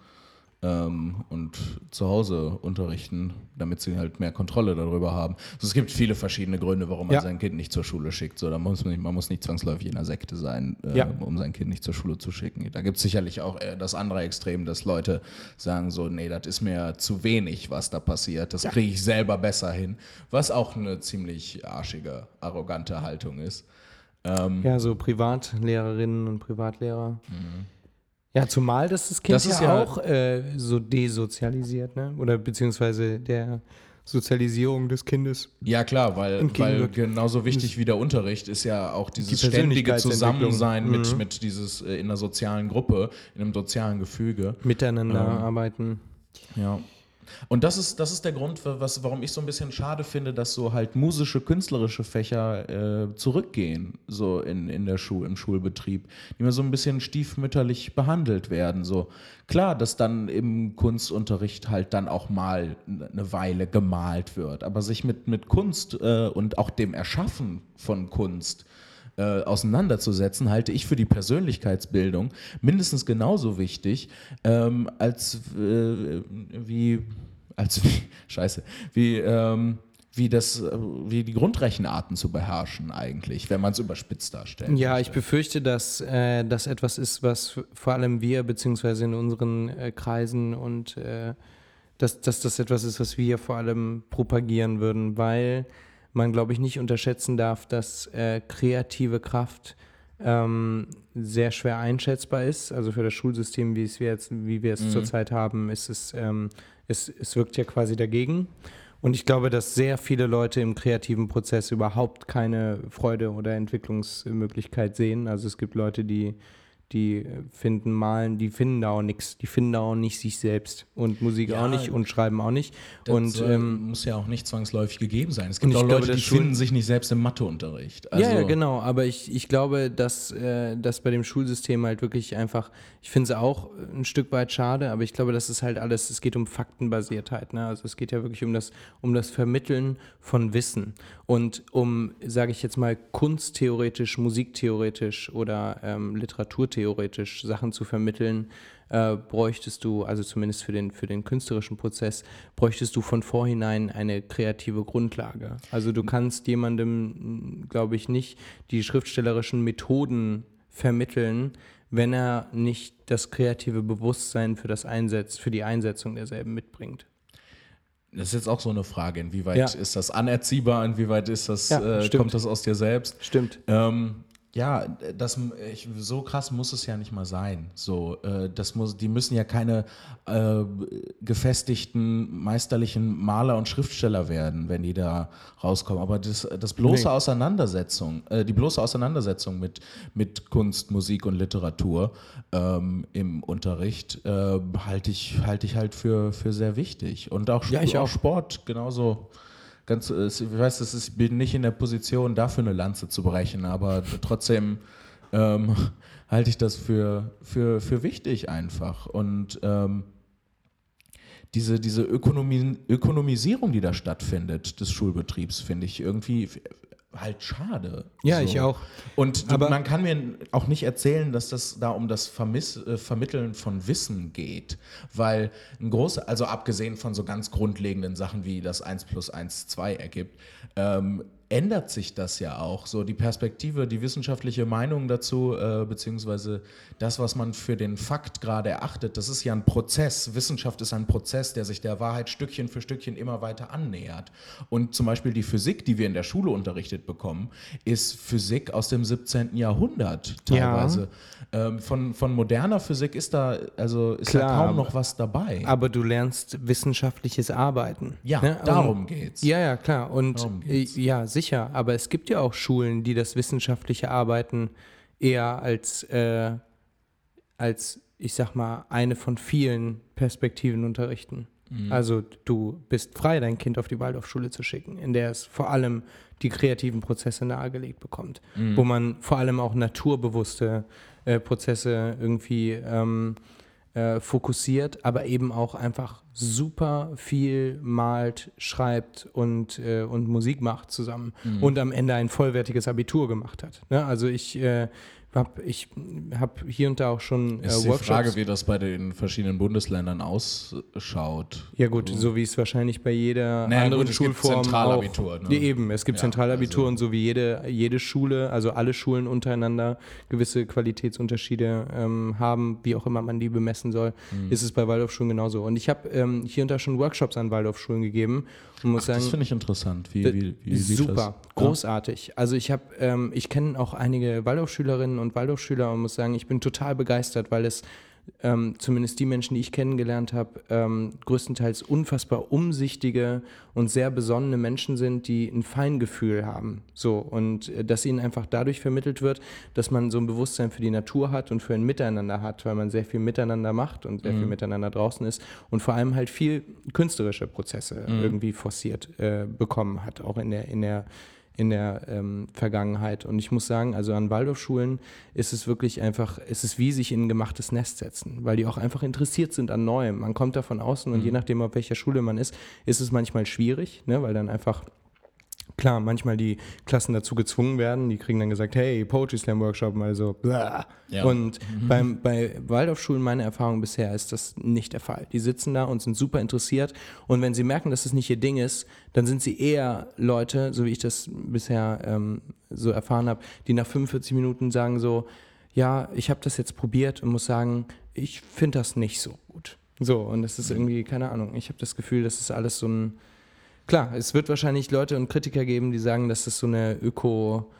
ähm, und zu Hause unterrichten, damit sie halt mehr Kontrolle darüber haben. Also es gibt viele verschiedene Gründe, warum man Ja. sein Kind nicht zur Schule schickt. So, da muss man, nicht, man muss nicht zwangsläufig in einer Sekte sein, äh, Ja. um sein Kind nicht zur Schule zu schicken. Da gibt es sicherlich auch das andere Extrem, dass Leute sagen so, nee, das ist mir zu wenig, was da passiert. Das kriege ich selber besser hin. Was auch eine ziemlich arschige, arrogante Haltung ist. Ähm, Ja, so Privatlehrerinnen und Privatlehrer. Ja, zumal das das Kind Das ist ja, auch äh, so desozialisiert, ne? Oder beziehungsweise der Sozialisierung des Kindes. Ja, klar, weil, weil genauso wichtig wie der Unterricht ist ja auch dieses Die ständige. Zusammensein mit, Mhm. mit dieses äh, in einer sozialen Gruppe, in einem sozialen Gefüge. Miteinander Ähm, arbeiten. Ja. Und das ist, das ist der Grund, was, warum ich so ein bisschen schade finde, dass so halt musische, künstlerische Fächer äh, zurückgehen, so in, in der Schul, im Schulbetrieb, die immer so ein bisschen stiefmütterlich behandelt werden. So klar, dass dann im Kunstunterricht halt dann auch mal eine Weile gemalt wird, aber sich mit, mit Kunst äh, und auch dem Erschaffen von Kunst äh, auseinanderzusetzen, halte ich für die Persönlichkeitsbildung mindestens genauso wichtig ähm, als äh, wie als wie, scheiße wie ähm, wie das äh, wie die Grundrechenarten zu beherrschen eigentlich, wenn man es überspitzt darstellt. Ja, ich befürchte, dass äh, das etwas ist, was vor allem wir, beziehungsweise in unseren äh, Kreisen und äh, dass, dass das etwas ist, was wir vor allem propagieren würden, weil man, glaube ich, nicht unterschätzen darf, dass äh, kreative Kraft ähm, sehr schwer einschätzbar ist. Also für das Schulsystem, wie es wir jetzt, wie wir es zurzeit haben, ist es, ähm, es, es wirkt ja quasi dagegen. Und ich glaube, dass sehr viele Leute im kreativen Prozess überhaupt keine Freude oder Entwicklungsmöglichkeit sehen. Also es gibt Leute, die, die finden Malen, die finden da auch nichts, die finden da auch nicht sich selbst und Musik Ja, auch nicht und Schreiben auch nicht. Das und soll, ähm, muss ja auch nicht zwangsläufig gegeben sein. Es gibt auch glaube, Leute, die das Schul- finden sich nicht selbst im Matheunterricht. Also, ja, ja, genau. Aber ich, ich glaube, dass, äh, dass bei dem Schulsystem halt wirklich einfach, ich finde es auch ein Stück weit schade, aber ich glaube, das ist halt alles, es geht um Faktenbasiertheit. Ne? Also es geht ja wirklich um das, um das Vermitteln von Wissen und um, sage ich jetzt mal, kunsttheoretisch, musiktheoretisch oder ähm, literaturtheoretisch Sachen zu vermitteln, äh, bräuchtest du, also zumindest für den, für den künstlerischen Prozess, bräuchtest du von vorhinein eine kreative Grundlage. Also du kannst jemandem, glaube ich, nicht die schriftstellerischen Methoden vermitteln, wenn er nicht das kreative Bewusstsein für das Einsetz, für die Einsetzung derselben mitbringt. Das ist jetzt auch so eine Frage, inwieweit Ja. ist das anerziehbar, inwieweit ist das, Ja, äh, kommt das aus dir selbst? Stimmt. Ähm, ja, das, ich, so krass muss es ja nicht mal sein. So, äh, das muss, die müssen ja keine äh, gefestigten, meisterlichen Maler und Schriftsteller werden, wenn die da rauskommen. Aber das, das bloße Nee. Auseinandersetzung, äh, die bloße Auseinandersetzung mit, mit Kunst, Musik und Literatur ähm, im Unterricht äh, halte ich, halte ich halt für, für sehr wichtig. Und auch, Ja, ich auch auch. Sport genauso. Ganz, äh, ich weiß, das ist, ich bin nicht in der Position, dafür eine Lanze zu brechen, aber trotzdem ähm, halte ich das für, für, für wichtig einfach. Und ähm, diese, diese Ökonomie, Ökonomisierung, die da stattfindet, des Schulbetriebs, finde ich irgendwie halt schade. Ja, ich auch. Und Aber- man kann mir auch nicht erzählen, dass das da um das Vermiss, äh, Vermitteln von Wissen geht, weil ein großer, also abgesehen von so ganz grundlegenden Sachen wie das 1 plus 1 2 ergibt, ähm, ändert sich das ja auch. So die Perspektive, die wissenschaftliche Meinung dazu, äh, beziehungsweise das, was man für den Fakt gerade erachtet, das ist ja ein Prozess. Wissenschaft ist ein Prozess, der sich der Wahrheit Stückchen für Stückchen immer weiter annähert. Und zum Beispiel die Physik, die wir in der Schule unterrichtet bekommen, ist Physik aus dem 17. Jahrhundert Ja. Ähm, von, von moderner Physik ist da, also ist Klar, da kaum noch was dabei. Aber du lernst wissenschaftliches Arbeiten. Ja, ne? darum Und- geht's. Ja, ja, klar. Und äh, ja, sicher. Aber es gibt ja auch Schulen, die das wissenschaftliche Arbeiten eher als, äh, als, ich sag mal, eine von vielen Perspektiven unterrichten. Mhm. Also du bist frei, dein Kind auf die Waldorfschule zu schicken, in der es vor allem die kreativen Prozesse nahegelegt bekommt, Mhm. wo man vor allem auch naturbewusste äh, Prozesse irgendwie ähm, äh, fokussiert, aber eben auch einfach super viel malt, schreibt und, äh, und Musik macht zusammen Mhm. und am Ende ein vollwertiges Abitur gemacht hat. Ne? Also ich habe ich hab hier und da auch schon äh, ist die Workshops. Frage, wie das bei den verschiedenen Bundesländern ausschaut. Ja gut, so wie es wahrscheinlich bei jeder Naja, anderen gut, es gibt Schulform Zentralabitur, auch. ne? Eben, es gibt Ja, Zentralabitur also- und so wie jede, jede Schule, also alle Schulen untereinander gewisse Qualitätsunterschiede ähm, haben, wie auch immer man die bemessen soll, Mhm. ist es bei Waldorfschulen genauso. Und ich habe ähm, hier und da schon Workshops an Waldorfschulen gegeben und muss Das sagen, finde ich interessant. Wie, wie, wie super, das? großartig. Also ich habe, ähm, ich kenne auch einige Waldorfschülerinnen und Waldorfschüler und muss sagen, ich bin total begeistert, weil es ähm, zumindest die Menschen, die ich kennengelernt habe, ähm, größtenteils unfassbar umsichtige und sehr besonnene Menschen sind, die ein Feingefühl haben. So, und äh, dass ihnen einfach dadurch vermittelt wird, dass man so ein Bewusstsein für die Natur hat und für ein Miteinander hat, weil man sehr viel miteinander macht und sehr mhm. viel miteinander draußen ist und vor allem halt viel künstlerische Prozesse mhm. irgendwie forciert äh, bekommen hat, auch in der, in der in der ähm, Vergangenheit. Und ich muss sagen, also an Waldorfschulen ist es wirklich einfach, ist es wie sich in ein gemachtes Nest setzen, weil die auch einfach interessiert sind an Neuem. Man kommt da von außen und mhm. je nachdem, auf welcher Schule man ist, ist es manchmal schwierig, ne, weil dann einfach klar, manchmal die Klassen dazu gezwungen werden, die kriegen dann gesagt, hey, Poetry Slam Workshop, mal so, blah. Ja. Und mhm. beim, bei Waldorfschulen, meine Erfahrung bisher, ist das nicht der Fall. Die sitzen da und sind super interessiert und wenn sie merken, dass es das nicht ihr Ding ist, dann sind sie eher Leute, so wie ich das bisher ähm, so erfahren habe, die nach 45 Minuten sagen so, ja, ich habe das jetzt probiert und muss sagen, ich finde das nicht so gut. So, und das ist mhm. irgendwie, keine Ahnung, ich habe das Gefühl, das ist alles so ein Klar, es wird wahrscheinlich Leute und Kritiker geben, die sagen, dass das so eine Öko,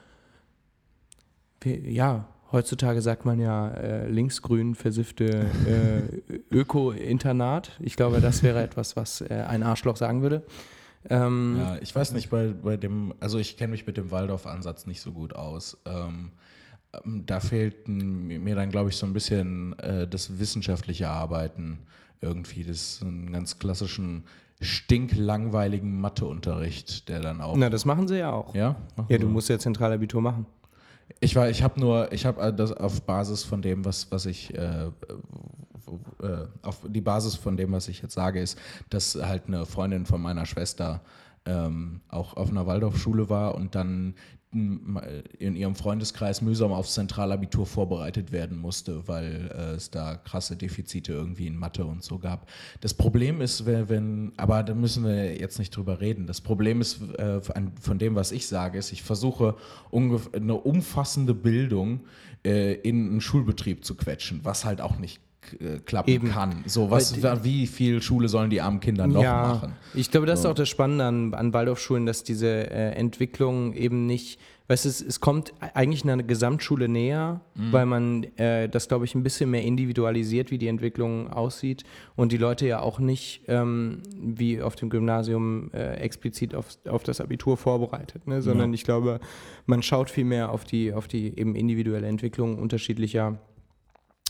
ja, heutzutage sagt man ja äh, linksgrün versiffte äh, Öko-Internat. Ich glaube, das wäre etwas, was äh, ein Arschloch sagen würde. Ähm, ja, ich weiß nicht, bei, bei dem, also ich kenne mich mit dem Waldorf-Ansatz nicht so gut aus. Ähm, ähm da fehlt mir dann, glaube ich, so ein bisschen äh, das wissenschaftliche Arbeiten irgendwie, das einen ganz klassischen stinklangweiligen Matheunterricht, der dann auch. Na, das machen sie ja auch. Ja? ja, du musst ja Zentralabitur machen. Ich war, ich habe nur, ich habe das auf Basis von dem, was, was ich, äh, äh, auf die Basis von dem, was ich jetzt sage, ist, dass halt eine Freundin von meiner Schwester ähm, auch auf einer Waldorfschule war und dann in ihrem Freundeskreis mühsam aufs Zentralabitur vorbereitet werden musste, weil äh, es da krasse Defizite irgendwie in Mathe und so gab. Das Problem ist, wenn, wenn aber da müssen wir jetzt nicht drüber reden. Das Problem ist äh, von dem, was ich sage, ist, ich versuche eine umfassende Bildung äh, in einen Schulbetrieb zu quetschen, was halt auch nicht klappen Eben. kann. So, was, wie viel Schule sollen die armen Kinder noch ja, machen? Ich glaube, das so. ist auch das Spannende an, an Waldorfschulen, dass diese äh, Entwicklung eben nicht, weißt du, es, es kommt eigentlich einer Gesamtschule näher, mhm. weil man äh, das, glaube ich, ein bisschen mehr individualisiert, wie die Entwicklung aussieht und die Leute ja auch nicht ähm, wie auf dem Gymnasium äh, explizit auf, auf das Abitur vorbereitet, ne? sondern ja. ich glaube, man schaut viel mehr auf die, auf die eben individuelle Entwicklung unterschiedlicher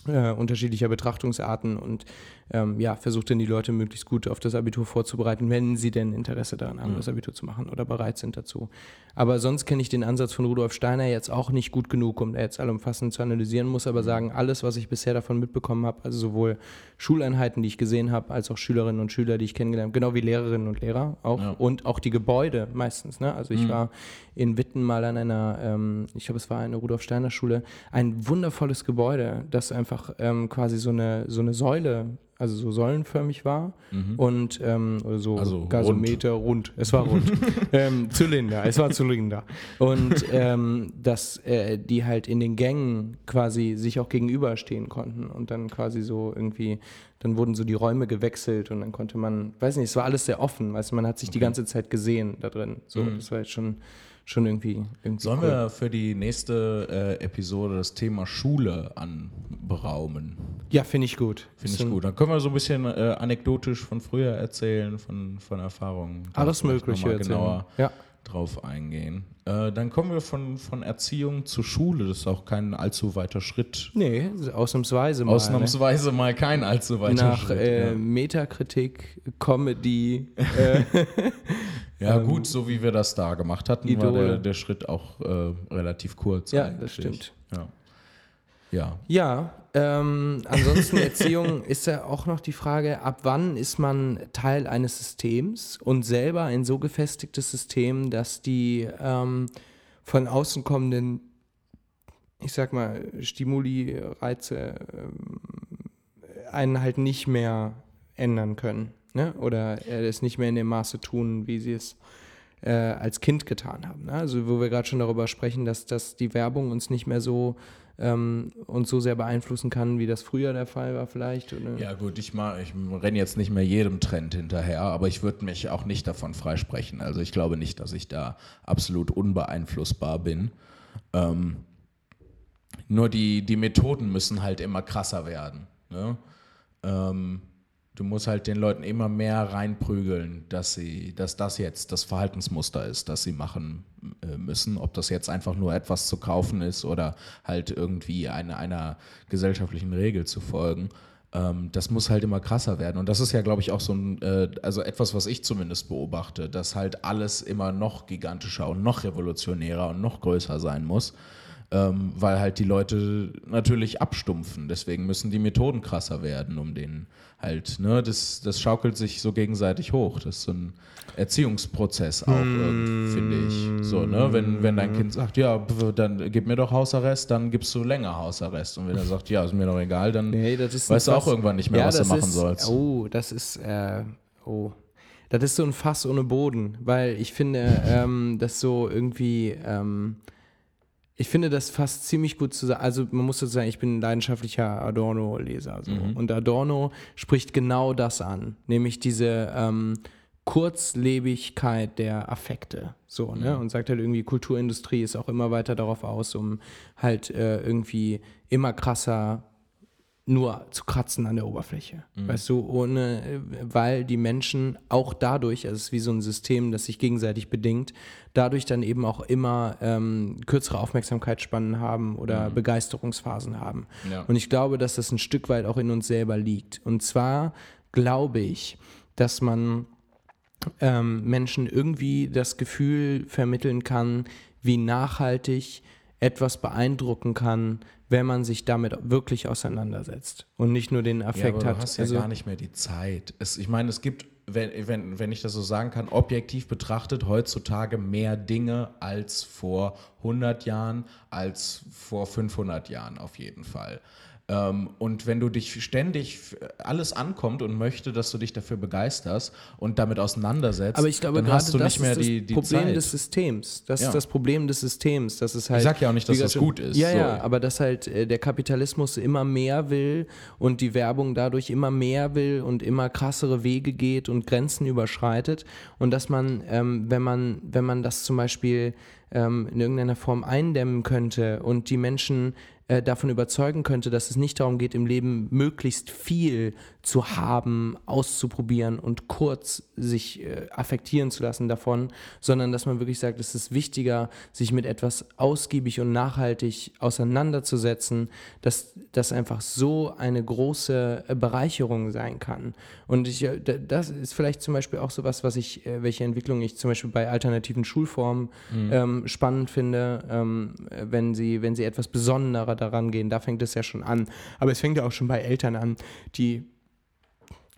äh, unterschiedlicher Betrachtungsarten und ähm, ja, versucht dann die Leute möglichst gut auf das Abitur vorzubereiten, wenn sie denn Interesse daran haben, mhm. das Abitur zu machen oder bereit sind dazu. Aber sonst kenne ich den Ansatz von Rudolf Steiner jetzt auch nicht gut genug, um da jetzt allumfassend zu analysieren, muss aber mhm. sagen, alles, was ich bisher davon mitbekommen habe, also sowohl Schuleinheiten, die ich gesehen habe, als auch Schülerinnen und Schüler, die ich kennengelernt habe, genau wie Lehrerinnen und Lehrer auch ja. und auch die Gebäude meistens. Ne? Also ich mhm. war in Witten mal an einer, ähm, ich glaube, es war eine Rudolf Steiner Schule, ein wundervolles Gebäude, das einfach ähm, quasi so eine, so eine Säule also so säulenförmig war mhm. und ähm, so also Gasometer rund. rund. Es war rund. ähm, Zylinder, es war Zylinder. Und ähm, dass äh, die halt in den Gängen quasi sich auch gegenüberstehen konnten und dann quasi so irgendwie, dann wurden so die Räume gewechselt und dann konnte man, weiß nicht, es war alles sehr offen, weißt du, man hat sich okay. die ganze Zeit gesehen da drin. So, mhm. das war jetzt schon schon irgendwie. irgendwie Sollen cool. wir für die nächste äh, Episode das Thema Schule anberaumen? Ja, finde ich gut. Finde ich gut. Dann können wir so ein bisschen äh, anekdotisch von früher erzählen, von, von Erfahrungen. Alles Mögliche. Genauer ja. drauf eingehen. Äh, dann kommen wir von, von Erziehung zu Schule. Das ist auch kein allzu weiter Schritt. Nee, ausnahmsweise mal. Ausnahmsweise ne? mal kein allzu weiter Nach, Schritt. Nach äh, ja. Metakritik, Comedy. Äh, ja, ähm, gut, so wie wir das da gemacht hatten, Idole. war der, der Schritt auch äh, relativ kurz. Ja, eigentlich. das stimmt. Ja. Ja. Ja, ähm, ansonsten Erziehung ist ja auch noch die Frage, ab wann ist man Teil eines Systems und selber ein so gefestigtes System, dass die ähm, von außen kommenden, ich sag mal, Stimuli, Reize ähm, einen halt nicht mehr ändern können. Ne? Oder äh, es nicht mehr in dem Maße tun, wie sie es äh, als Kind getan haben. Ne? Also wo wir gerade schon darüber sprechen, dass, dass die Werbung uns nicht mehr so ähm, uns so sehr beeinflussen kann, wie das früher der Fall war vielleicht. Oder? Ja gut, ich, ich renne jetzt nicht mehr jedem Trend hinterher, aber ich würde mich auch nicht davon freisprechen. Also ich glaube nicht, dass ich da absolut unbeeinflussbar bin. Ähm, nur die, die Methoden müssen halt immer krasser werden. Ne? Ähm, du musst halt den Leuten immer mehr reinprügeln, dass sie, dass das jetzt das Verhaltensmuster ist, das sie machen äh, müssen. Ob das jetzt einfach nur etwas zu kaufen ist oder halt irgendwie eine, einer gesellschaftlichen Regel zu folgen. Ähm, das muss halt immer krasser werden. Und das ist ja, glaube ich, auch so ein, äh, also etwas, was ich zumindest beobachte, dass halt alles immer noch gigantischer und noch revolutionärer und noch größer sein muss ähm, weil halt die Leute natürlich abstumpfen. Deswegen müssen die Methoden krasser werden, um den halt, ne, das, das schaukelt sich so gegenseitig hoch. Das ist so ein Erziehungsprozess auch, mm. finde ich. So, ne, wenn, wenn dein Kind sagt, ja, dann gib mir doch Hausarrest, dann gibst du länger Hausarrest. Und wenn er sagt, ja, ist mir doch egal, dann nee, weißt du auch irgendwann nicht mehr, ja, was du machen ist, sollst. Oh, das ist, äh, oh. Das ist so ein Fass ohne Boden, weil ich finde, ähm, das so irgendwie, ähm, ich finde das fast ziemlich gut zu sagen. Also man muss dazu sagen, ich bin ein leidenschaftlicher Adorno-Leser. So. Mhm. Und Adorno spricht genau das an, nämlich diese ähm, Kurzlebigkeit der Affekte. So, ne? Mhm. Und sagt halt irgendwie, Kulturindustrie ist auch immer weiter darauf aus, um halt äh, irgendwie immer krasser nur zu kratzen an der Oberfläche. Mhm. Weißt du, ohne, weil die Menschen auch dadurch, also es ist wie so ein System, das sich gegenseitig bedingt, dadurch dann eben auch immer ähm, kürzere Aufmerksamkeitsspannen haben oder mhm. Begeisterungsphasen haben. Ja. Und ich glaube, dass das ein Stück weit auch in uns selber liegt. Und zwar glaube ich, dass man ähm, Menschen irgendwie das Gefühl vermitteln kann, wie nachhaltig etwas beeindrucken kann, wenn man sich damit wirklich auseinandersetzt und nicht nur den Affekt ja, hat. Du hast ja also, gar nicht mehr die Zeit. Es, ich meine, es gibt, wenn, wenn, wenn ich das so sagen kann, objektiv betrachtet heutzutage mehr Dinge als vor 100 Jahren, als vor 500 Jahren auf jeden Fall. Ähm, und wenn du dich ständig alles ankommt und möchte, dass du dich dafür begeisterst und damit auseinandersetzt, aber ich glaube, dann hast du nicht mehr die, die Problem Zeit. des Systems. Das ja. ist das Problem des Systems. Das ist halt, ich sag ja auch nicht, dass das gut ist. Ja, so. ja, aber dass halt äh, der Kapitalismus immer mehr will und die Werbung dadurch immer mehr will und immer krassere Wege geht und Grenzen überschreitet und dass man, ähm, wenn man, wenn man das zum Beispiel ähm, in irgendeiner Form eindämmen könnte und die Menschen äh, davon überzeugen könnte, dass es nicht darum geht, im Leben möglichst viel zu haben, auszuprobieren und kurz sich äh, affektieren zu lassen davon, sondern dass man wirklich sagt, es ist wichtiger, sich mit etwas ausgiebig und nachhaltig auseinanderzusetzen, dass das einfach so eine große äh, Bereicherung sein kann. Und ich, äh, das ist vielleicht zum Beispiel auch sowas, was ich, äh, welche Entwicklung ich zum Beispiel bei alternativen Schulformen mhm. ähm, spannend finde, ähm, wenn sie, wenn sie etwas besonderer daran gehen. Da fängt es ja schon an. Aber es fängt ja auch schon bei Eltern an, die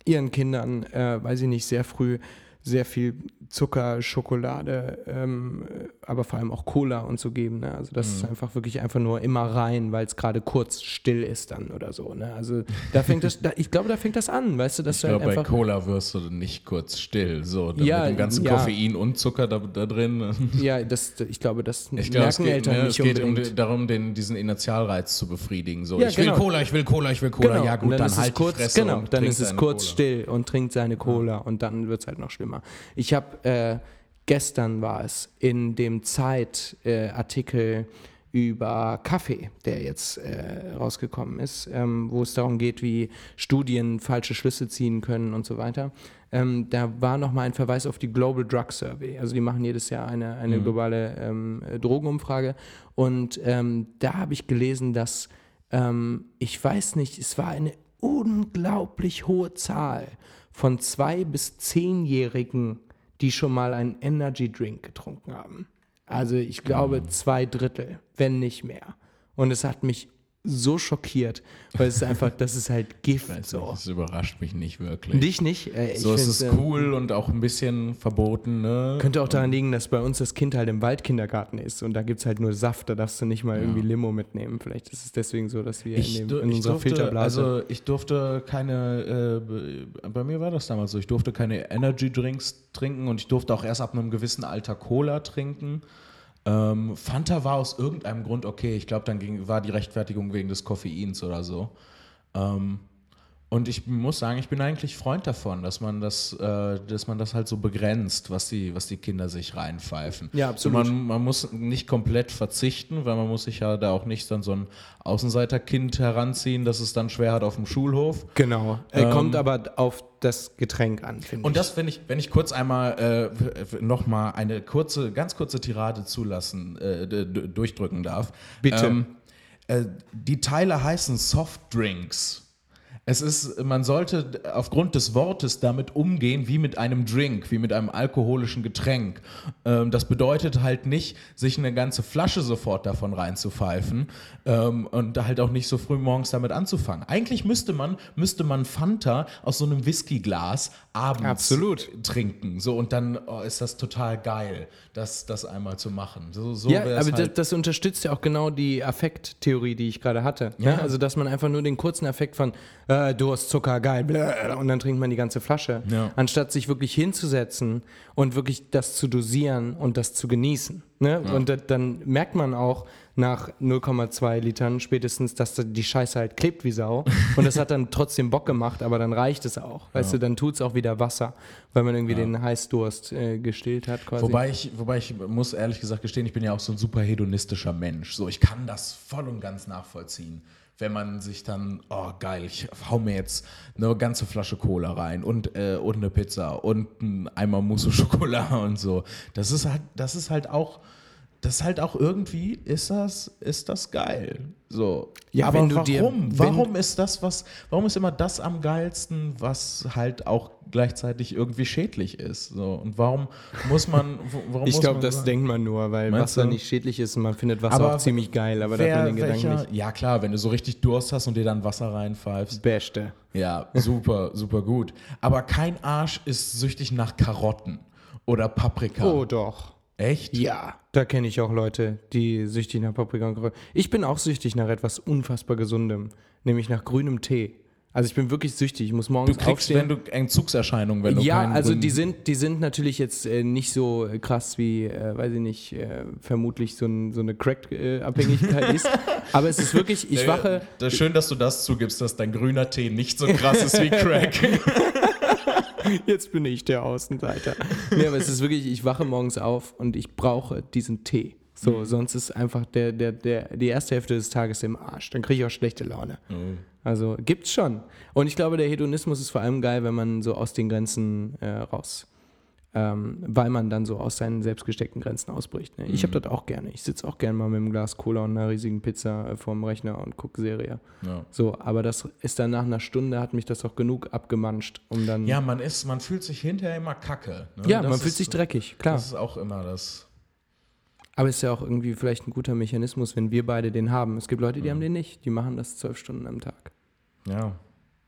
ihren Kindern, äh, weiß ich nicht, sehr früh sehr viel Zucker, Schokolade, ähm, aber vor allem auch Cola und so geben. Ne? Also das mhm. ist einfach wirklich einfach nur immer rein, weil es gerade kurz still ist dann oder so. Ne? Also da fängt das, da, ich glaube, da fängt das an, weißt du, dass ich du glaube, halt bei Cola wirst du nicht kurz still, so ja, mit dem ganzen ja. Koffein und Zucker da, da drin. Ja, das, ich glaube, das ich merken es geht, Eltern ne, nicht es geht unbedingt. um darum, den, diesen Initialreiz zu befriedigen. So, ja, ich genau. will Cola, ich will Cola, ich will Cola. Genau. Ja gut, dann, dann, halt kurz, Genau, dann ist es kurz Cola. still und trinkt seine Cola und dann wird es halt noch schlimmer. Ich habe äh, gestern war es in dem Zeitartikel äh, über Kaffee, der jetzt äh, rausgekommen ist, ähm, wo es darum geht, wie Studien falsche Schlüsse ziehen können und so weiter. Ähm, da war nochmal ein Verweis auf die Global Drug Survey. Also die machen jedes Jahr eine, eine mhm. globale ähm, Drogenumfrage. Und ähm, da habe ich gelesen, dass ähm, ich weiß nicht, es war eine unglaublich hohe Zahl von zwei bis zehnjährigen die schon mal einen Energy Drink getrunken haben. Also ich glaube mhm. zwei Drittel, wenn nicht mehr. Und es hat mich so schockiert, weil es ist einfach, das ist halt Gift. so. das überrascht mich nicht wirklich. Dich nicht? Äh, so ist es äh, cool und auch ein bisschen verboten. Ne? Könnte auch daran liegen, dass bei uns das Kind halt im Waldkindergarten ist und da gibt es halt nur Saft, da darfst du nicht mal ja. irgendwie Limo mitnehmen. Vielleicht ist es deswegen so, dass wir ich in, dem, in unserer durfte, Filterblase... Also ich durfte keine, äh, bei mir war das damals so, ich durfte keine Energy Drinks trinken und ich durfte auch erst ab einem gewissen Alter Cola trinken. Ähm, Fanta war aus irgendeinem Grund okay. Ich glaube, dann ging, war die Rechtfertigung wegen des Koffeins oder so. Ähm, Und ich muss sagen, ich bin eigentlich Freund davon, dass man das, äh, dass man das halt so begrenzt, was die, was die Kinder sich reinpfeifen. Ja, absolut. So man, man muss nicht komplett verzichten, weil man muss sich ja da auch nicht dann so ein Außenseiterkind heranziehen, das es dann schwer hat auf dem Schulhof. Genau. Er kommt aber auf das Getränk an, finde ich. Und das, wenn ich, wenn ich kurz einmal äh, nochmal eine kurze, ganz kurze Tirade zulassen, äh, durchdrücken darf. Bitte. Ähm, äh, die Teile heißen Softdrinks. Es ist, man sollte aufgrund des Wortes damit umgehen wie mit einem Drink, wie mit einem alkoholischen Getränk. Ähm, das bedeutet halt nicht, sich eine ganze Flasche sofort davon reinzupfeifen ähm, und halt auch nicht so früh morgens damit anzufangen. Eigentlich müsste man, müsste man Fanta aus so einem Whiskyglas abends Absolut. trinken. So, und dann oh, ist das total geil, das, das einmal zu machen. So, so ja, aber halt, das, das unterstützt ja auch genau die Affekttheorie, die ich gerade hatte. Ja. Ja. Also, dass man einfach nur den kurzen Effekt von äh, Durst, Zucker, geil, bläh, und dann trinkt man die ganze Flasche, Ja. anstatt sich wirklich hinzusetzen und wirklich das zu dosieren und das zu genießen. Ne? Und da, dann merkt man auch nach 0,2 Litern spätestens, dass da die Scheiße halt klebt wie Sau. Und das hat dann trotzdem Bock gemacht, aber dann reicht es auch. Weißt du, dann tut es auch wieder Wasser, weil man irgendwie den Heißdurst äh, gestillt hat quasi. Wobei ich, wobei ich muss ehrlich gesagt gestehen, ich bin ja auch so ein super hedonistischer Mensch. So, ich kann das voll und ganz nachvollziehen. Wenn man sich dann, oh geil, ich hau mir jetzt eine ganze Flasche Cola rein und, äh, und eine Pizza und ein Eimer Mousse Schokolade und so. Das ist halt, das ist halt auch, das ist halt auch irgendwie, ist das, ist das geil. So. Ja, Aber warum? dir- warum ist das was, warum ist immer das am geilsten, was halt auch gleichzeitig irgendwie schädlich ist? So. Und warum muss man, warum Ich glaube, das sagen- denkt man nur, weil Meinst Wasser du? nicht schädlich ist und man findet Wasser Aber auch ziemlich geil, aber da hat Wer, man den Gedanken welcher, nicht. ja klar, wenn du so richtig Durst hast und dir dann Wasser reinpfeifst. Beste. Ja, super, super gut. Aber kein Arsch ist süchtig nach Karotten oder Paprika. Oh doch. Echt? Ja. Da kenne ich auch Leute, die süchtig nach Paprika und Karotten. Ich bin auch süchtig nach etwas unfassbar Gesundem, nämlich nach grünem Tee. Also ich bin wirklich süchtig. Ich muss Du morgens kriegst, aufstehen. wenn du Entzugserscheinungen, wenn du ja, keinen also grünen- die sind, die sind natürlich jetzt äh, nicht so krass wie, äh, weiß ich nicht, äh, vermutlich so, ein, so eine Crack-Abhängigkeit ist. Aber es ist wirklich, ich wache, Das ist schön, dass du das zugibst, dass dein grüner Tee nicht so krass ist wie Crack. Jetzt bin ich der Außenseiter. nee, aber es ist wirklich, ich wache morgens auf und ich brauche diesen Tee. So, sonst ist einfach der, der, der, die erste Hälfte des Tages im Arsch. Dann kriege ich auch schlechte Laune. Also gibt's schon. Und ich glaube, der Hedonismus ist vor allem geil, wenn man so aus den Grenzen äh, raus, ähm, weil man dann so aus seinen selbst gesteckten Grenzen ausbricht. Ne? Ich habe das auch gerne. Ich sitze auch gerne mal mit einem Glas Cola und einer riesigen Pizza äh, vorm Rechner und gucke Serie. Ja. So, aber das ist dann nach einer Stunde, hat mich das auch genug abgemanscht, um dann. Ja, man ist, man fühlt sich hinterher immer kacke. Ne? Ja, Das man fühlt ist- sich dreckig, klar. Das ist auch immer das. Aber es ist ja auch irgendwie vielleicht ein guter Mechanismus, wenn wir beide den haben. Es gibt Leute, Mhm. die haben den nicht. Die machen das zwölf Stunden am Tag. Ja.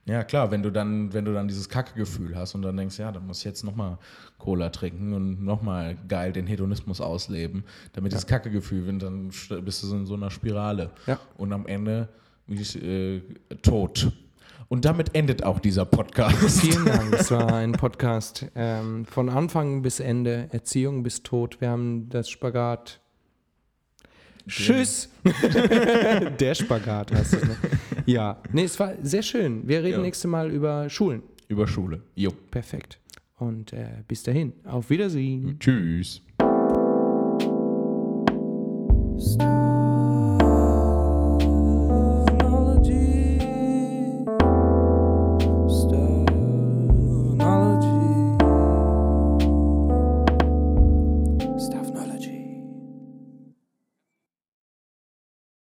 Ja, klar, wenn du dann, wenn du dann dieses Kacke-Gefühl hast und dann denkst, ja, dann muss ich jetzt nochmal Cola trinken und nochmal geil den Hedonismus ausleben, damit dieses Kacke-Gefühl, wenn dann st- bist du so in so einer Spirale. Ja. Und am Ende wie ich, äh, tot. Und damit endet auch dieser Podcast. Vielen Dank. Es war ein Podcast ähm, von Anfang bis Ende, Erziehung bis Tod. Wir haben das Spagat. Tschüss! Der Spagat heißt es. Ne? Ja, nee, es war sehr schön. Wir reden Ja. nächste Mal über Schulen. Über Schule. Jo. Perfekt. Und äh, bis dahin, auf Wiedersehen. Tschüss.